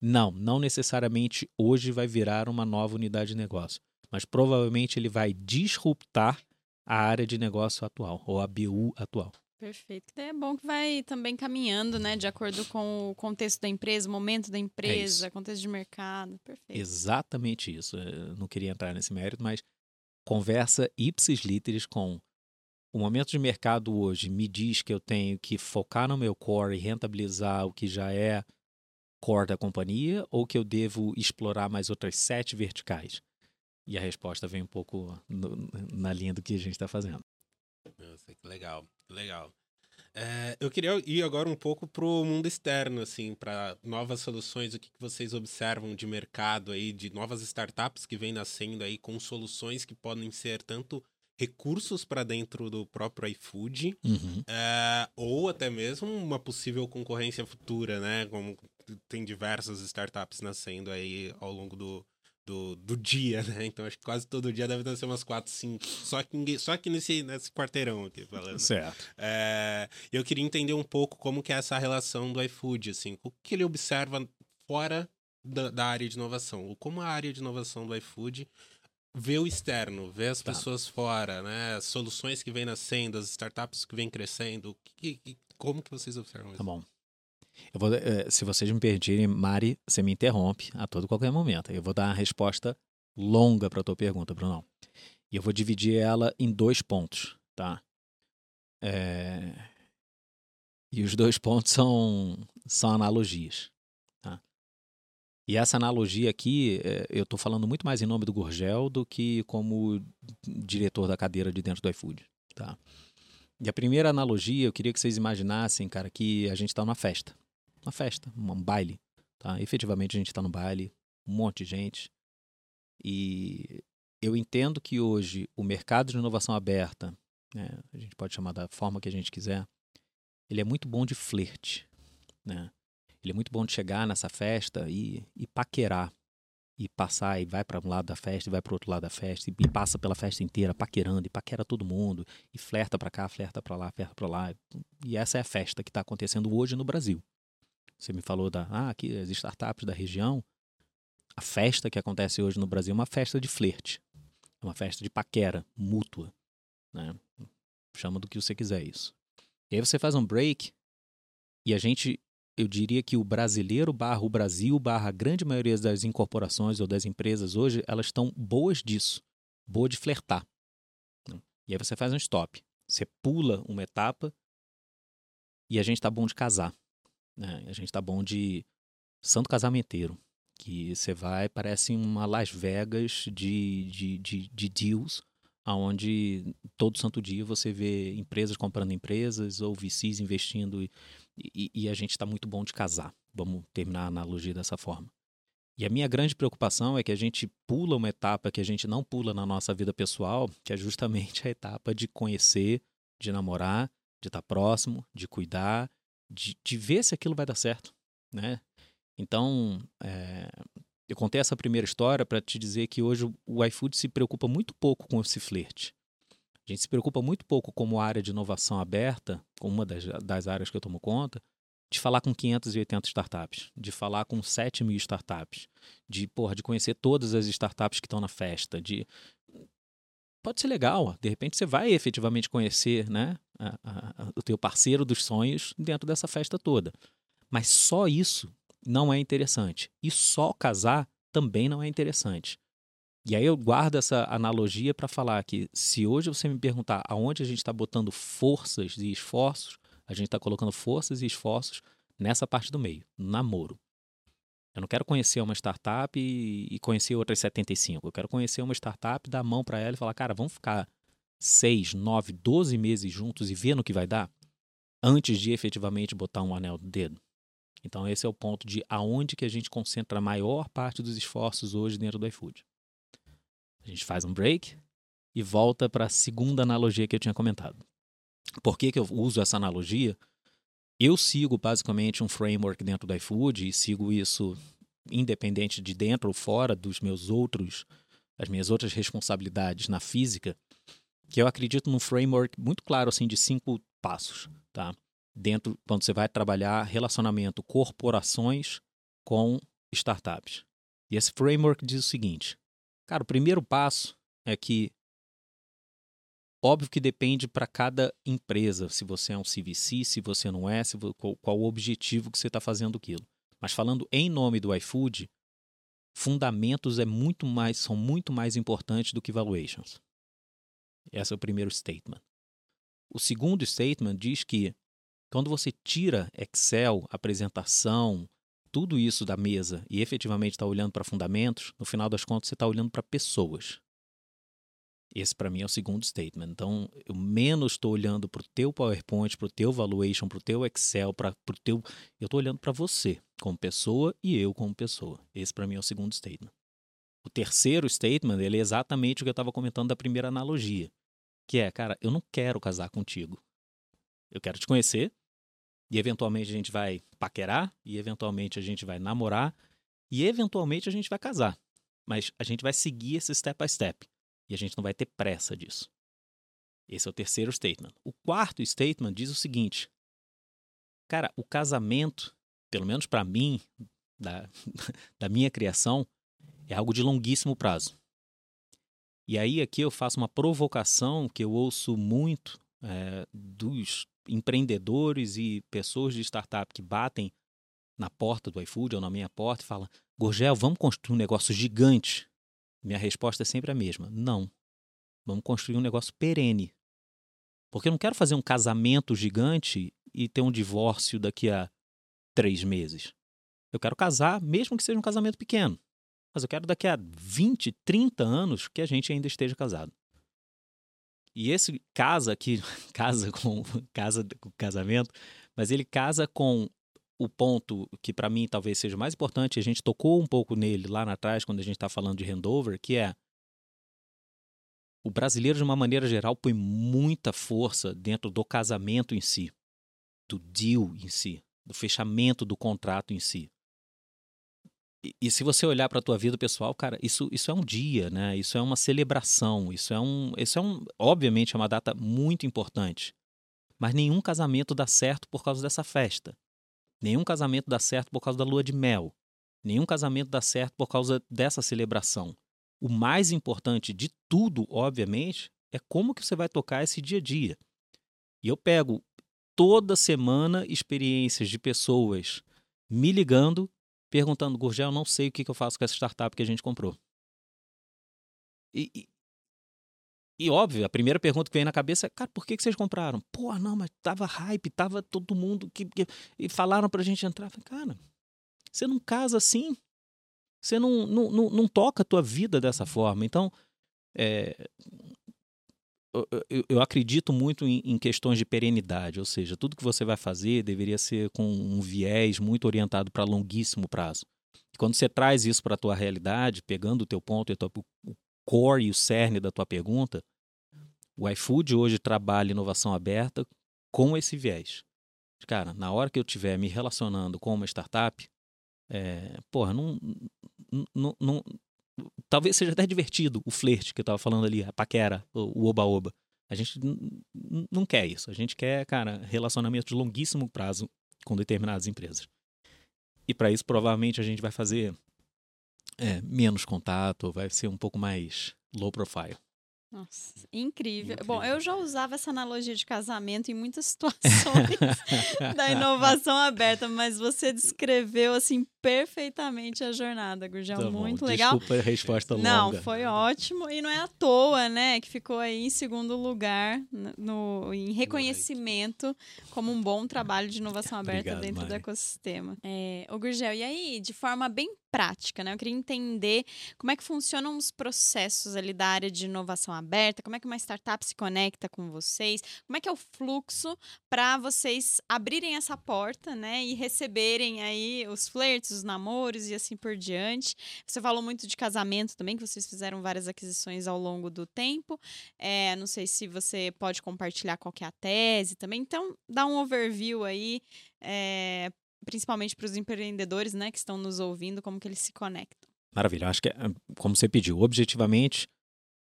não, não necessariamente hoje vai virar uma nova unidade de negócio, mas provavelmente ele vai disruptar a área de negócio atual, ou a BU atual. Perfeito. É bom que vai também caminhando, né, de acordo com o contexto da empresa, o momento da empresa, é contexto de mercado. Perfeito. Exatamente isso. Eu não queria entrar nesse mérito, mas conversa ipsis literis com o momento de mercado hoje me diz que eu tenho que focar no meu core e rentabilizar o que já é core da companhia ou que eu devo explorar mais outras sete verticais? E a resposta vem um pouco no, na linha do que a gente está fazendo. Nossa, que legal, legal. É, eu queria ir agora um pouco para o mundo externo, assim, para novas soluções, o que, que vocês observam de mercado aí, de novas startups que vêm nascendo aí com soluções que podem ser tanto recursos para dentro do próprio iFood, uhum. é, ou até mesmo uma possível concorrência futura, né? Como tem diversas startups nascendo aí ao longo do, do, do dia, né? Então acho que quase todo dia deve nascer umas 4, 5. Só que, só que nesse, nesse quarteirão aqui falando. Certo. É, eu queria entender um pouco como que é essa relação do iFood, assim. O que ele observa fora da, da área de inovação? Ou como a área de inovação do iFood vê o externo, vê as tá. pessoas fora, né? As soluções que vêm nascendo, as startups que vêm crescendo. Que, que, como que vocês observam isso? Tá bom. Eu vou, eh, se vocês me permitirem, Mari, você me interrompe a todo qualquer momento. Eu vou dar uma resposta longa para a tua pergunta, Brunão. E eu vou dividir ela em dois pontos, tá? É... E os dois pontos são, são analogias. Tá? E essa analogia aqui, é, eu estou falando muito mais em nome do Gurgel do que como diretor da cadeira de dentro do iFood. Tá? E a primeira analogia, eu queria que vocês imaginassem, cara, que a gente está numa festa uma festa, um baile. Tá? Efetivamente a gente está no baile, um monte de gente. E eu entendo que hoje o mercado de inovação aberta, né, a gente pode chamar da forma que a gente quiser, ele é muito bom de flerte. Né? Ele é muito bom de chegar nessa festa e, e paquerar. E passar e vai para um lado da festa e vai para o outro lado da festa e, e passa pela festa inteira paquerando e paquera todo mundo e flerta para cá, flerta para lá, flerta para lá. E essa é a festa que está acontecendo hoje no Brasil. Você me falou da ah, aqui as startups da região. A festa que acontece hoje no Brasil é uma festa de flerte. É uma festa de paquera mútua. Né? Chama do que você quiser isso. E aí você faz um break e a gente, eu diria que o brasileiro barra o Brasil barra a grande maioria das incorporações ou das empresas hoje, elas estão boas disso. Boa de flertar. E aí você faz um stop. Você pula uma etapa e a gente está bom de casar. Né? A gente tá bom de santo casamenteiro, que você vai, parece uma Las Vegas de, de, de, de deals, aonde todo santo dia você vê empresas comprando empresas ou VCs investindo e, e, e a gente está muito bom de casar. Vamos terminar a analogia dessa forma. E a minha grande preocupação é que a gente pula uma etapa que a gente não pula na nossa vida pessoal, que é justamente a etapa de conhecer, de namorar de estar próximo, de cuidar, de, de ver se aquilo vai dar certo, né? Então, é, eu contei essa primeira história para te dizer que hoje o iFood se preocupa muito pouco com esse flerte. A gente se preocupa muito pouco como área de inovação aberta, como uma das, das áreas que eu tomo conta, de falar com 580 startups, de falar com 7 mil startups, de, porra, de conhecer todas as startups que estão na festa, de... Pode ser legal, de repente você vai efetivamente conhecer né, a, a, o teu parceiro dos sonhos dentro dessa festa toda. Mas só isso não é interessante. E só casar também não é interessante. E aí eu guardo essa analogia para falar que se hoje você me perguntar aonde a gente está botando forças e esforços, a gente está colocando forças e esforços nessa parte do meio, no namoro. Eu não quero conhecer uma startup e, e conhecer outras 75. Eu quero conhecer uma startup, dar a mão para ela e falar, cara, vamos ficar 6, 9, 12 meses juntos e ver no que vai dar antes de efetivamente botar um anel no dedo. Então esse é o ponto de aonde que a gente concentra a maior parte dos esforços hoje dentro do iFood. A gente faz um break e volta para a segunda analogia que eu tinha comentado. Por que, que eu uso essa analogia? Eu sigo basicamente um framework dentro do iFood e sigo isso independente de dentro ou fora dos meus outros, as minhas outras responsabilidades na física, que eu acredito num framework muito claro assim de cinco passos, tá? Dentro quando você vai trabalhar relacionamento corporações com startups. E esse framework diz o seguinte: cara, o primeiro passo é que Óbvio que depende para cada empresa, se você é um CVC, se você não é, se, qual, qual o objetivo que você está fazendo aquilo. Mas falando em nome do iFood, fundamentos é muito mais, são muito mais importantes do que valuations. Esse é o primeiro statement. O segundo statement diz que quando você tira Excel, apresentação, tudo isso da mesa e efetivamente está olhando para fundamentos, no final das contas você está olhando para pessoas. Esse para mim é o segundo statement. Então, eu menos estou olhando para o teu PowerPoint, para o teu valuation, para o teu Excel, para o teu. Eu estou olhando para você como pessoa e eu como pessoa. Esse para mim é o segundo statement. O terceiro statement ele é exatamente o que eu estava comentando da primeira analogia, que é, cara, eu não quero casar contigo. Eu quero te conhecer e eventualmente a gente vai paquerar e eventualmente a gente vai namorar e eventualmente a gente vai casar. Mas a gente vai seguir esse step by step. E a gente não vai ter pressa disso. Esse é o terceiro statement. O quarto statement diz o seguinte: Cara, o casamento, pelo menos para mim, da, da minha criação, é algo de longuíssimo prazo. E aí aqui eu faço uma provocação que eu ouço muito é, dos empreendedores e pessoas de startup que batem na porta do iFood ou na minha porta e falam: Gorgel, vamos construir um negócio gigante minha resposta é sempre a mesma: não. Vamos construir um negócio perene. Porque eu não quero fazer um casamento gigante e ter um divórcio daqui a três meses. Eu quero casar, mesmo que seja um casamento pequeno. Mas eu quero daqui a 20, 30 anos que a gente ainda esteja casado. E esse casa que casa com casa com casamento, mas ele casa com o ponto que para mim talvez seja mais importante, a gente tocou um pouco nele lá atrás quando a gente está falando de handover, que é o brasileiro de uma maneira geral põe muita força dentro do casamento em si, do deal em si, do fechamento do contrato em si. E, se você olhar para a tua vida pessoal, cara, isso, isso é um dia, né? Isso é uma celebração, isso é um, isso é um, obviamente é uma data muito importante. Mas nenhum casamento dá certo por causa dessa festa. Nenhum casamento dá certo por causa da lua de mel. Nenhum casamento dá certo por causa dessa celebração. O mais importante de tudo, obviamente, é como que você vai tocar esse dia a dia. E eu pego toda semana experiências de pessoas me ligando, perguntando, Gurgel, não sei o que eu faço com essa startup que a gente comprou. E, e óbvio, a primeira pergunta que vem na cabeça é, cara, por que, que vocês compraram? Pô, não, mas tava hype, tava todo mundo que, que e falaram pra gente entrar. Falei, cara, você não casa assim. Você não, não, não, não toca a tua vida dessa forma. Então, é, eu, acredito muito em, questões de perenidade, ou seja, tudo que você vai fazer deveria ser com um viés muito orientado para longuíssimo prazo. E quando você traz isso para a tua realidade, pegando o teu ponto, o core e o cerne da tua pergunta, o iFood hoje trabalha inovação aberta com esse viés. Cara, na hora que eu estiver me relacionando com uma startup, é, porra, não, não, não, talvez seja até divertido o flerte que eu estava falando ali, a paquera, o oba-oba. A gente não quer isso. A gente quer, cara, relacionamento de longuíssimo prazo com determinadas empresas. E para isso, provavelmente, a gente vai fazer é, menos contato, vai ser um pouco mais low profile. Nossa, incrível. incrível. Bom, eu já usava essa analogia de casamento em muitas situações da inovação aberta, mas você descreveu assim perfeitamente a jornada, Gurgel. Tá muito bom. legal. Desculpa a resposta longa. Não, foi ótimo. E não é à toa, né, que ficou aí em segundo lugar no, em reconhecimento como um bom trabalho de inovação aberta Obrigado, dentro Mari. do ecossistema. É, ô, Gurgel, e aí, de forma bem prática, né? Eu queria entender como é que funcionam os processos ali da área de inovação aberta, como é que uma startup se conecta com vocês, como é que é o fluxo para vocês abrirem essa porta, né, e receberem aí os flertes, os namoros e assim por diante. Você falou muito de casamento também, que vocês fizeram várias aquisições ao longo do tempo. É, não sei se você pode compartilhar qual é a tese também. Então, dá um overview aí, é, principalmente para os empreendedores, né, que estão nos ouvindo, como que eles se conectam. Maravilha. Acho que, é, como você pediu, objetivamente,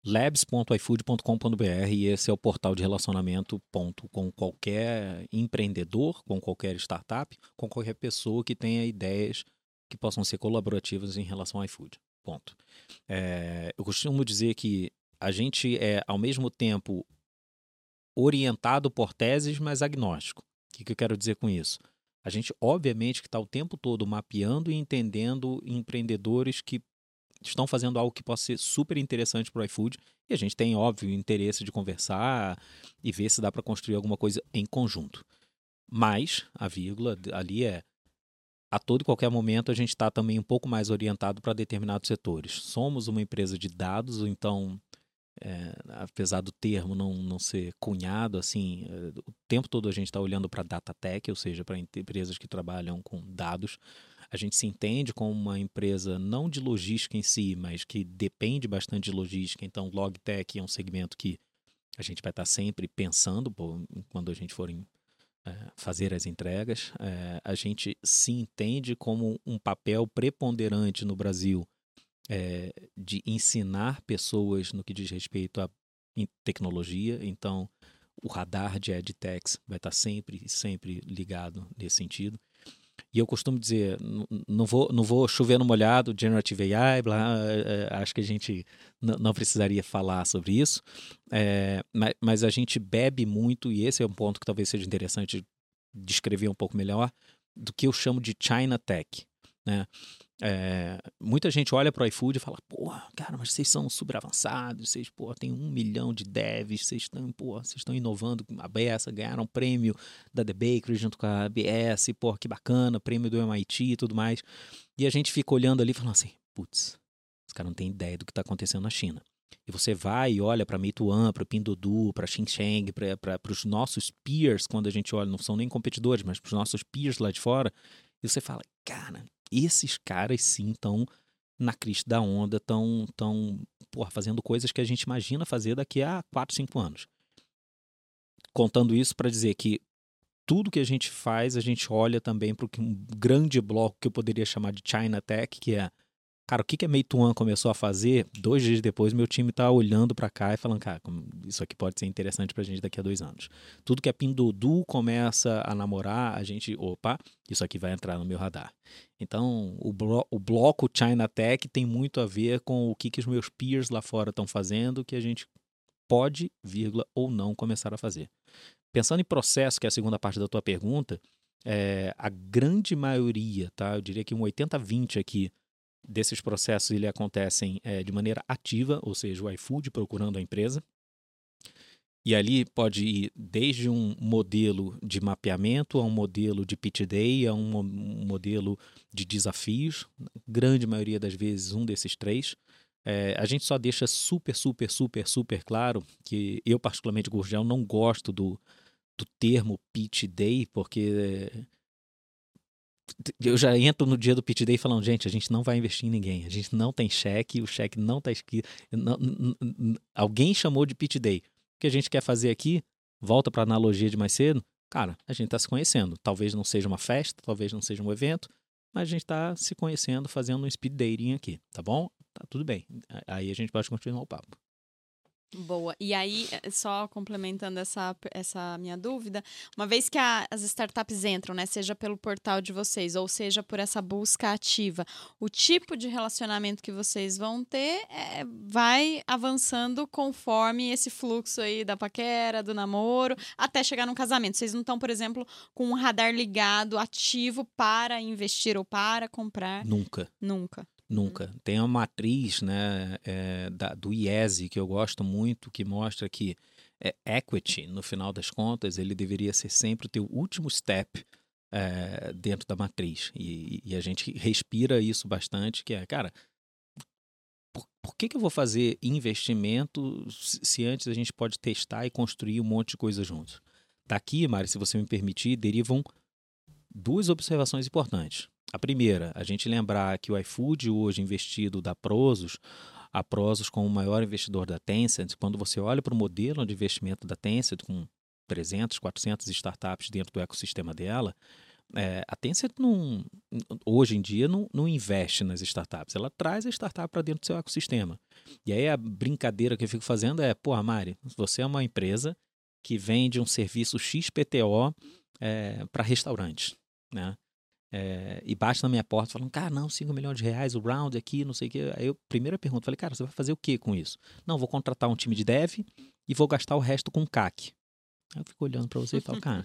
labs.ifood.com.br e esse é o portal de relacionamento ponto, com qualquer empreendedor, com qualquer startup, com qualquer pessoa que tenha ideias que possam ser colaborativas em relação ao iFood. Ponto. É, eu costumo dizer que a gente é, ao mesmo tempo, orientado por teses, mas agnóstico. O que, que eu quero dizer com isso? A gente, obviamente, que está o tempo todo mapeando e entendendo empreendedores que estão fazendo algo que possa ser super interessante para o iFood e a gente tem, óbvio, interesse de conversar e ver se dá para construir alguma coisa em conjunto. Mas, a vírgula ali é, a todo e qualquer momento a gente está também um pouco mais orientado para determinados setores. Somos uma empresa de dados, então, é, apesar do termo não, não ser cunhado, assim, é, o tempo todo a gente está olhando para data tech, ou seja, para empresas que trabalham com dados a gente se entende como uma empresa não de logística em si, mas que depende bastante de logística. Então, Logtech é um segmento que a gente vai estar sempre pensando pô, quando a gente for em, é, fazer as entregas. É, a gente se entende como um papel preponderante no Brasil é, de ensinar pessoas no que diz respeito à tecnologia. Então, o radar de EdTechs vai estar sempre, sempre ligado nesse sentido. E eu costumo dizer, não vou, não vou chover no molhado, generative AI, blá, é, acho que a gente não precisaria falar sobre isso, é, mas, mas a gente bebe muito, e esse é um ponto que talvez seja interessante descrever um pouco melhor, do que eu chamo de China Tech. Né? É, muita gente olha para o iFood e fala, porra, cara, mas vocês são super avançados, vocês, pô, tem um milhão de devs, vocês estão, pô, vocês estão inovando a beça, ganharam um prêmio da The Bakery junto com a ABS, pô, que bacana, prêmio do MIT e tudo mais. E a gente fica olhando ali falando assim, putz, os caras não têm ideia do que está acontecendo na China. E você vai e olha para Meituan, para Pinduoduo, para Xinjiang, para os nossos peers, quando a gente olha, não são nem competidores, mas para os nossos peers lá de fora, e você fala, cara, esses caras sim estão na crista da onda, estão tão, fazendo coisas que a gente imagina fazer daqui a 4, 5 anos. Contando isso para dizer que tudo que a gente faz, a gente olha também para um grande bloco que eu poderia chamar de China Tech, que é Cara, o que, que a Meituan começou a fazer, dois dias depois, meu time tá olhando para cá e falando, cara, isso aqui pode ser interessante pra gente daqui a dois anos. Tudo que a Pinduoduo começa a namorar, a gente, opa, isso aqui vai entrar no meu radar. Então, o, blo o bloco China Tech tem muito a ver com o que, que os meus peers lá fora estão fazendo, que a gente pode, vírgula, ou não começar a fazer. Pensando em processo, que é a segunda parte da tua pergunta, é, a grande maioria, tá? Eu diria que um 80-20 aqui desses processos ele acontecem é, de maneira ativa, ou seja, o iFood procurando a empresa. E ali pode ir desde um modelo de mapeamento a um modelo de pitch day, a um, modelo de desafios. Grande maioria das vezes, um desses três. É, a gente só deixa super, super, super, super claro que eu, particularmente, Gurgel, não gosto do, do termo pitch day, porque eu já entro no dia do pit day falando, gente, a gente não vai investir em ninguém, a gente não tem cheque, o cheque não está escrito. Não, alguém chamou de pit day. O que a gente quer fazer aqui volta para a analogia de mais cedo, cara, a gente está se conhecendo. Talvez não seja uma festa, talvez não seja um evento, mas a gente está se conhecendo, fazendo um speed dating aqui, tá bom? Tá tudo bem. Aí a gente pode continuar o papo. Boa. E aí, eh, só complementando essa, essa minha dúvida, uma vez que a, as startups entram, né, seja pelo portal de vocês ou seja por essa busca ativa, o tipo de relacionamento que vocês vão ter é, vai avançando conforme esse fluxo aí da paquera, do namoro, até chegar no casamento. Vocês não estão, por exemplo, com um radar ligado ativo para investir ou para comprar? Nunca. Nunca. Nunca. Tem uma matriz né, é, da, do IESE que eu gosto muito, que mostra que é, equity, no final das contas, ele deveria ser sempre o teu último step é, dentro da matriz. E, e, a gente respira isso bastante, que é, cara, por, por que, que eu vou fazer investimento se antes a gente pode testar e construir um monte de coisa juntos? Daqui, Mari, se você me permitir, derivam duas observações importantes. A primeira, a gente lembrar que o iFood hoje investido da Prozos, a Prozos como o maior investidor da Tencent, quando você olha para o modelo de investimento da Tencent com 300, 400 startups dentro do ecossistema dela, é, a Tencent não, hoje em dia não, não investe nas startups, ela traz a startup para dentro do seu ecossistema. E aí a brincadeira que eu fico fazendo é, pô, Mari, você é uma empresa que vende um serviço XPTO é, para restaurantes, né? É, e bate na minha porta falando, cara, não, 5 milhões de reais, o round aqui, não sei o quê. Aí eu, primeira pergunta, falei, cara, você vai fazer o que com isso? Não, vou contratar um time de dev e vou gastar o resto com CAC. Aí eu fico olhando para você e falo, cara,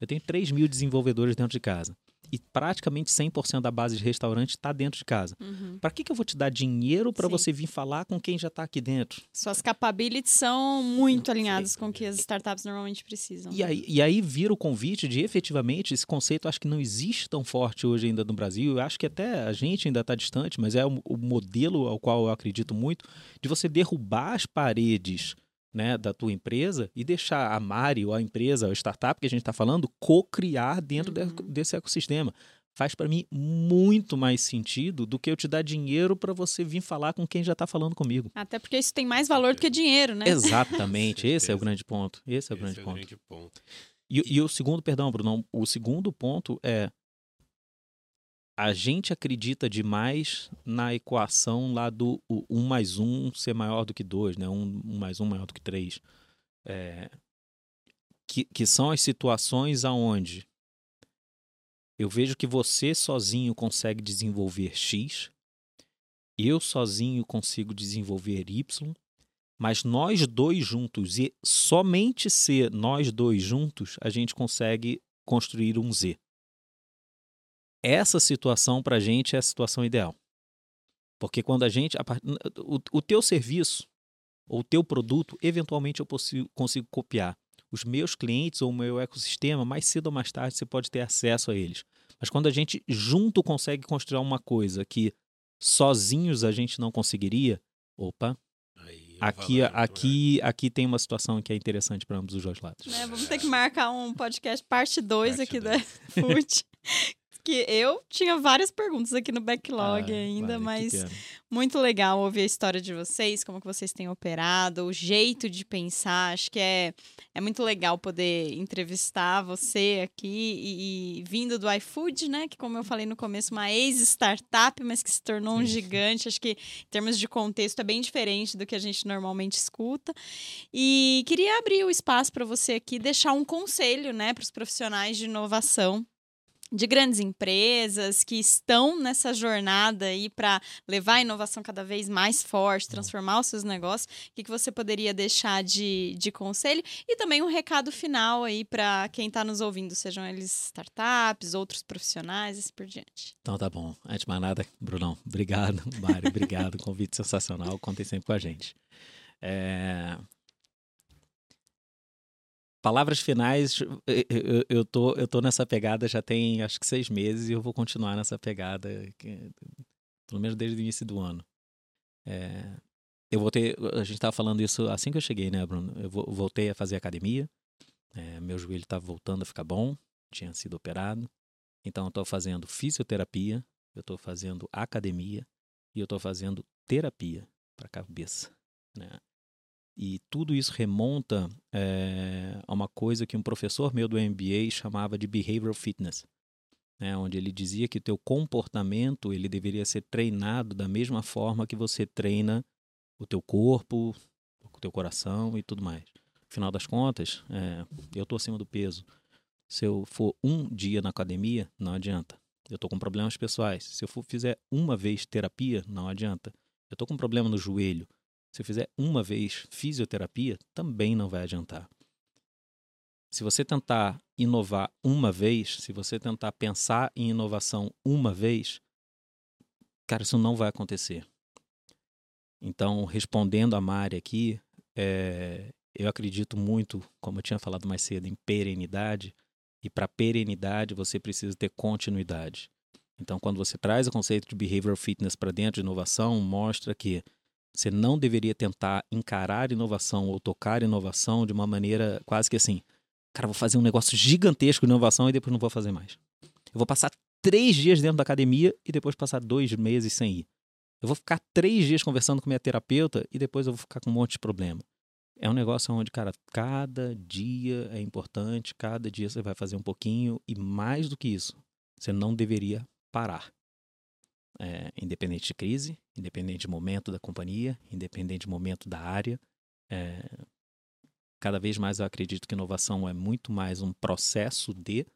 eu tenho 3 mil desenvolvedores dentro de casa e praticamente 100% da base de restaurante está dentro de casa. Uhum. Para que, que eu vou te dar dinheiro para você vir falar com quem já está aqui dentro? Suas capabilities são muito alinhadas com o que as startups normalmente precisam. E aí, e aí vira o convite de efetivamente esse conceito acho que não existe tão forte hoje ainda no Brasil. Eu acho que até a gente ainda está distante, mas é o, o modelo ao qual eu acredito muito de você derrubar as paredes né, da tua empresa e deixar a Mari ou a empresa, a startup que a gente está falando, co-criar dentro uhum. de, desse ecossistema. Faz para mim muito mais sentido do que eu te dar dinheiro para você vir falar com quem já está falando comigo. Até porque isso tem mais valor do que dinheiro, né? Exatamente, esse é o grande ponto. Esse é o, grande, é o ponto. grande ponto. E, e o segundo, perdão, Bruno, o segundo ponto é a gente acredita demais na equação lá do 1 um mais 1 um ser maior do que 2, né? 1 um, um mais 1 um maior do que 3. É, que, que são as situações aonde eu vejo que você sozinho consegue desenvolver X, eu sozinho consigo desenvolver Y, mas nós dois juntos, e somente ser nós dois juntos, a gente consegue construir um Z essa situação para a gente é a situação ideal. Porque quando a gente. A, o, o teu serviço ou o teu produto, eventualmente eu consigo, consigo copiar. Os meus clientes ou o meu ecossistema, mais cedo ou mais tarde você pode ter acesso a eles. Mas quando a gente junto consegue construir uma coisa que sozinhos a gente não conseguiria, opa, aqui, aqui, aqui tem uma situação que é interessante para ambos os dois lados. É, vamos ter que marcar um podcast parte 2 aqui dois. da FUT, que eu tinha várias perguntas aqui no backlog ah, ainda, vale, mas muito legal ouvir a história de vocês, como que vocês têm operado, o jeito de pensar. Acho que é, é muito legal poder entrevistar você aqui e, e vindo do iFood, né? Que como eu falei no começo, uma ex-startup, mas que se tornou um gigante. Acho que em termos de contexto é bem diferente do que a gente normalmente escuta. E queria abrir o espaço para você aqui deixar um conselho, né, para os profissionais de inovação de grandes empresas que estão nessa jornada aí para levar a inovação cada vez mais forte, transformar os seus negócios, o que, que você poderia deixar de, de conselho? E também um recado final aí para quem está nos ouvindo, sejam eles startups, outros profissionais e assim por diante. Então tá bom. Antes de mais nada, Brunão, obrigado. Mário, obrigado. Convite sensacional. Contem sempre com a gente. É, Palavras finais, eu, eu, tô, eu tô nessa pegada já tem acho que seis meses e eu vou continuar nessa pegada, que, pelo menos desde o início do ano. É, eu voltei, a gente estava falando isso assim que eu cheguei, né, Bruno? Eu voltei a fazer academia, é, meu joelho estava voltando a ficar bom, tinha sido operado. Então eu estou fazendo fisioterapia, eu estou fazendo academia e eu estou fazendo terapia para a cabeça. Né? E tudo isso remonta é, a uma coisa que um professor meu do MBA chamava de behavioral fitness, né, onde ele dizia que o teu comportamento ele deveria ser treinado da mesma forma que você treina o teu corpo, o teu coração e tudo mais. Afinal das contas, é, eu estou acima do peso. Se eu for um dia na academia, não adianta. Eu estou com problemas pessoais. Se eu for, fizer uma vez terapia, não adianta. Eu estou com problema no joelho. Se fizer uma vez fisioterapia, também não vai adiantar. Se você tentar inovar uma vez, se você tentar pensar em inovação uma vez, cara, isso não vai acontecer. Então, respondendo a Mari aqui, é, eu acredito muito, como eu tinha falado mais cedo, em perenidade. E para perenidade, você precisa ter continuidade. Então, quando você traz o conceito de behavioral fitness para dentro de inovação, mostra que você não deveria tentar encarar inovação ou tocar inovação de uma maneira quase que assim, cara, vou fazer um negócio gigantesco de inovação e depois não vou fazer mais. Eu vou passar três dias dentro da academia e depois passar dois meses sem ir. Eu vou ficar três dias conversando com minha terapeuta e depois eu vou ficar com um monte de problema. É um negócio onde, cara, cada dia é importante, cada dia você vai fazer um pouquinho e mais do que isso, você não deveria parar. É, independente de crise, independente de momento da companhia, independente de momento da área. É, cada vez mais eu acredito que inovação é muito mais um processo de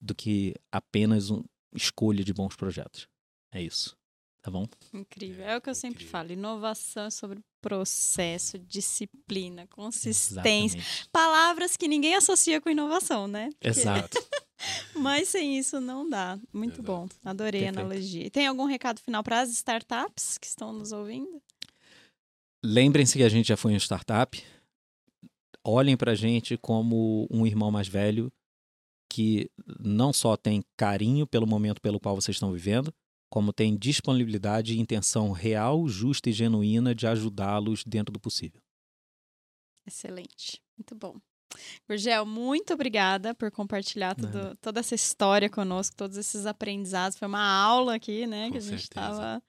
do que apenas uma escolha de bons projetos. É isso. Tá bom? Incrível. É o que eu sempre incrível. falo. Inovação é sobre processo, disciplina, consistência. Exatamente. Palavras que ninguém associa com inovação, né? Porque... Exato. Mas sem isso não dá. Muito Exato. bom. Adorei Perfeito. a analogia. Tem algum recado final para as startups que estão nos ouvindo? Lembrem-se que a gente já foi um startup. Olhem para a gente como um irmão mais velho que não só tem carinho pelo momento pelo qual vocês estão vivendo, como tem disponibilidade e intenção real, justa e genuína de ajudá-los dentro do possível. Excelente. Muito bom. Gurgel, muito obrigada por compartilhar tudo, toda essa história conosco, todos esses aprendizados. Foi uma aula aqui, né, Com que a gente estava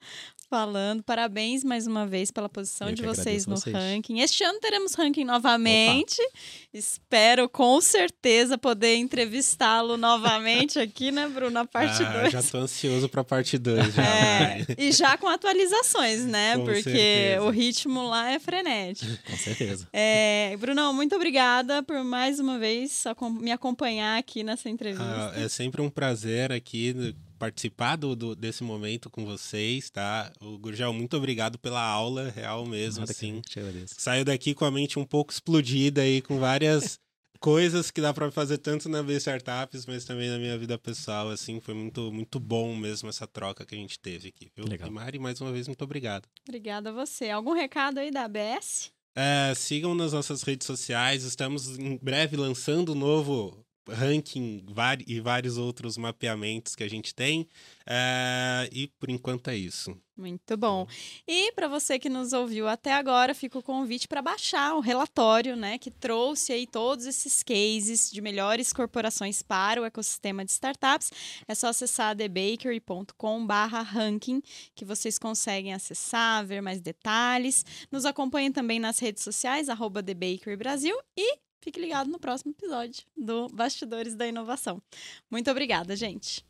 falando. Parabéns mais uma vez pela posição Eu de vocês no vocês. ranking. Este ano teremos ranking novamente. Opa. Espero com certeza poder entrevistá-lo novamente aqui, né, Bruno, na parte 2. Ah, já estou ansioso para a parte 2. É, e já com atualizações, né? Com porque certeza. o ritmo lá é frenético. Com certeza. É, Brunão, muito obrigada por mais uma vez me acompanhar aqui nessa entrevista. Ah, é sempre um prazer aqui participar do, do, desse momento com vocês, tá? O Gurgel, muito obrigado pela aula, real mesmo, Nada assim. Que Saiu daqui com a mente um pouco explodida aí, com várias coisas que dá para fazer tanto na B Startups, mas também na minha vida pessoal, assim, foi muito, muito bom mesmo essa troca que a gente teve aqui, viu? Legal. E Mari, mais uma vez, muito obrigado. Obrigada a você. Algum recado aí da ABS? É, sigam nas nossas redes sociais, estamos em breve lançando um novo ranking e vários outros mapeamentos que a gente tem. É, e por enquanto é isso. Muito bom. E para você que nos ouviu até agora, fica o convite para baixar o relatório, né, que trouxe aí todos esses cases de melhores corporações para o ecossistema de startups. É só acessar thebakery.com/ranking que vocês conseguem acessar, ver mais detalhes. Nos acompanhem também nas redes sociais @thebakerybrasil e Fique ligado no próximo episódio do Bastidores da Inovação. Muito obrigada, gente.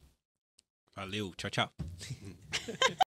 Valeu, tchau, tchau.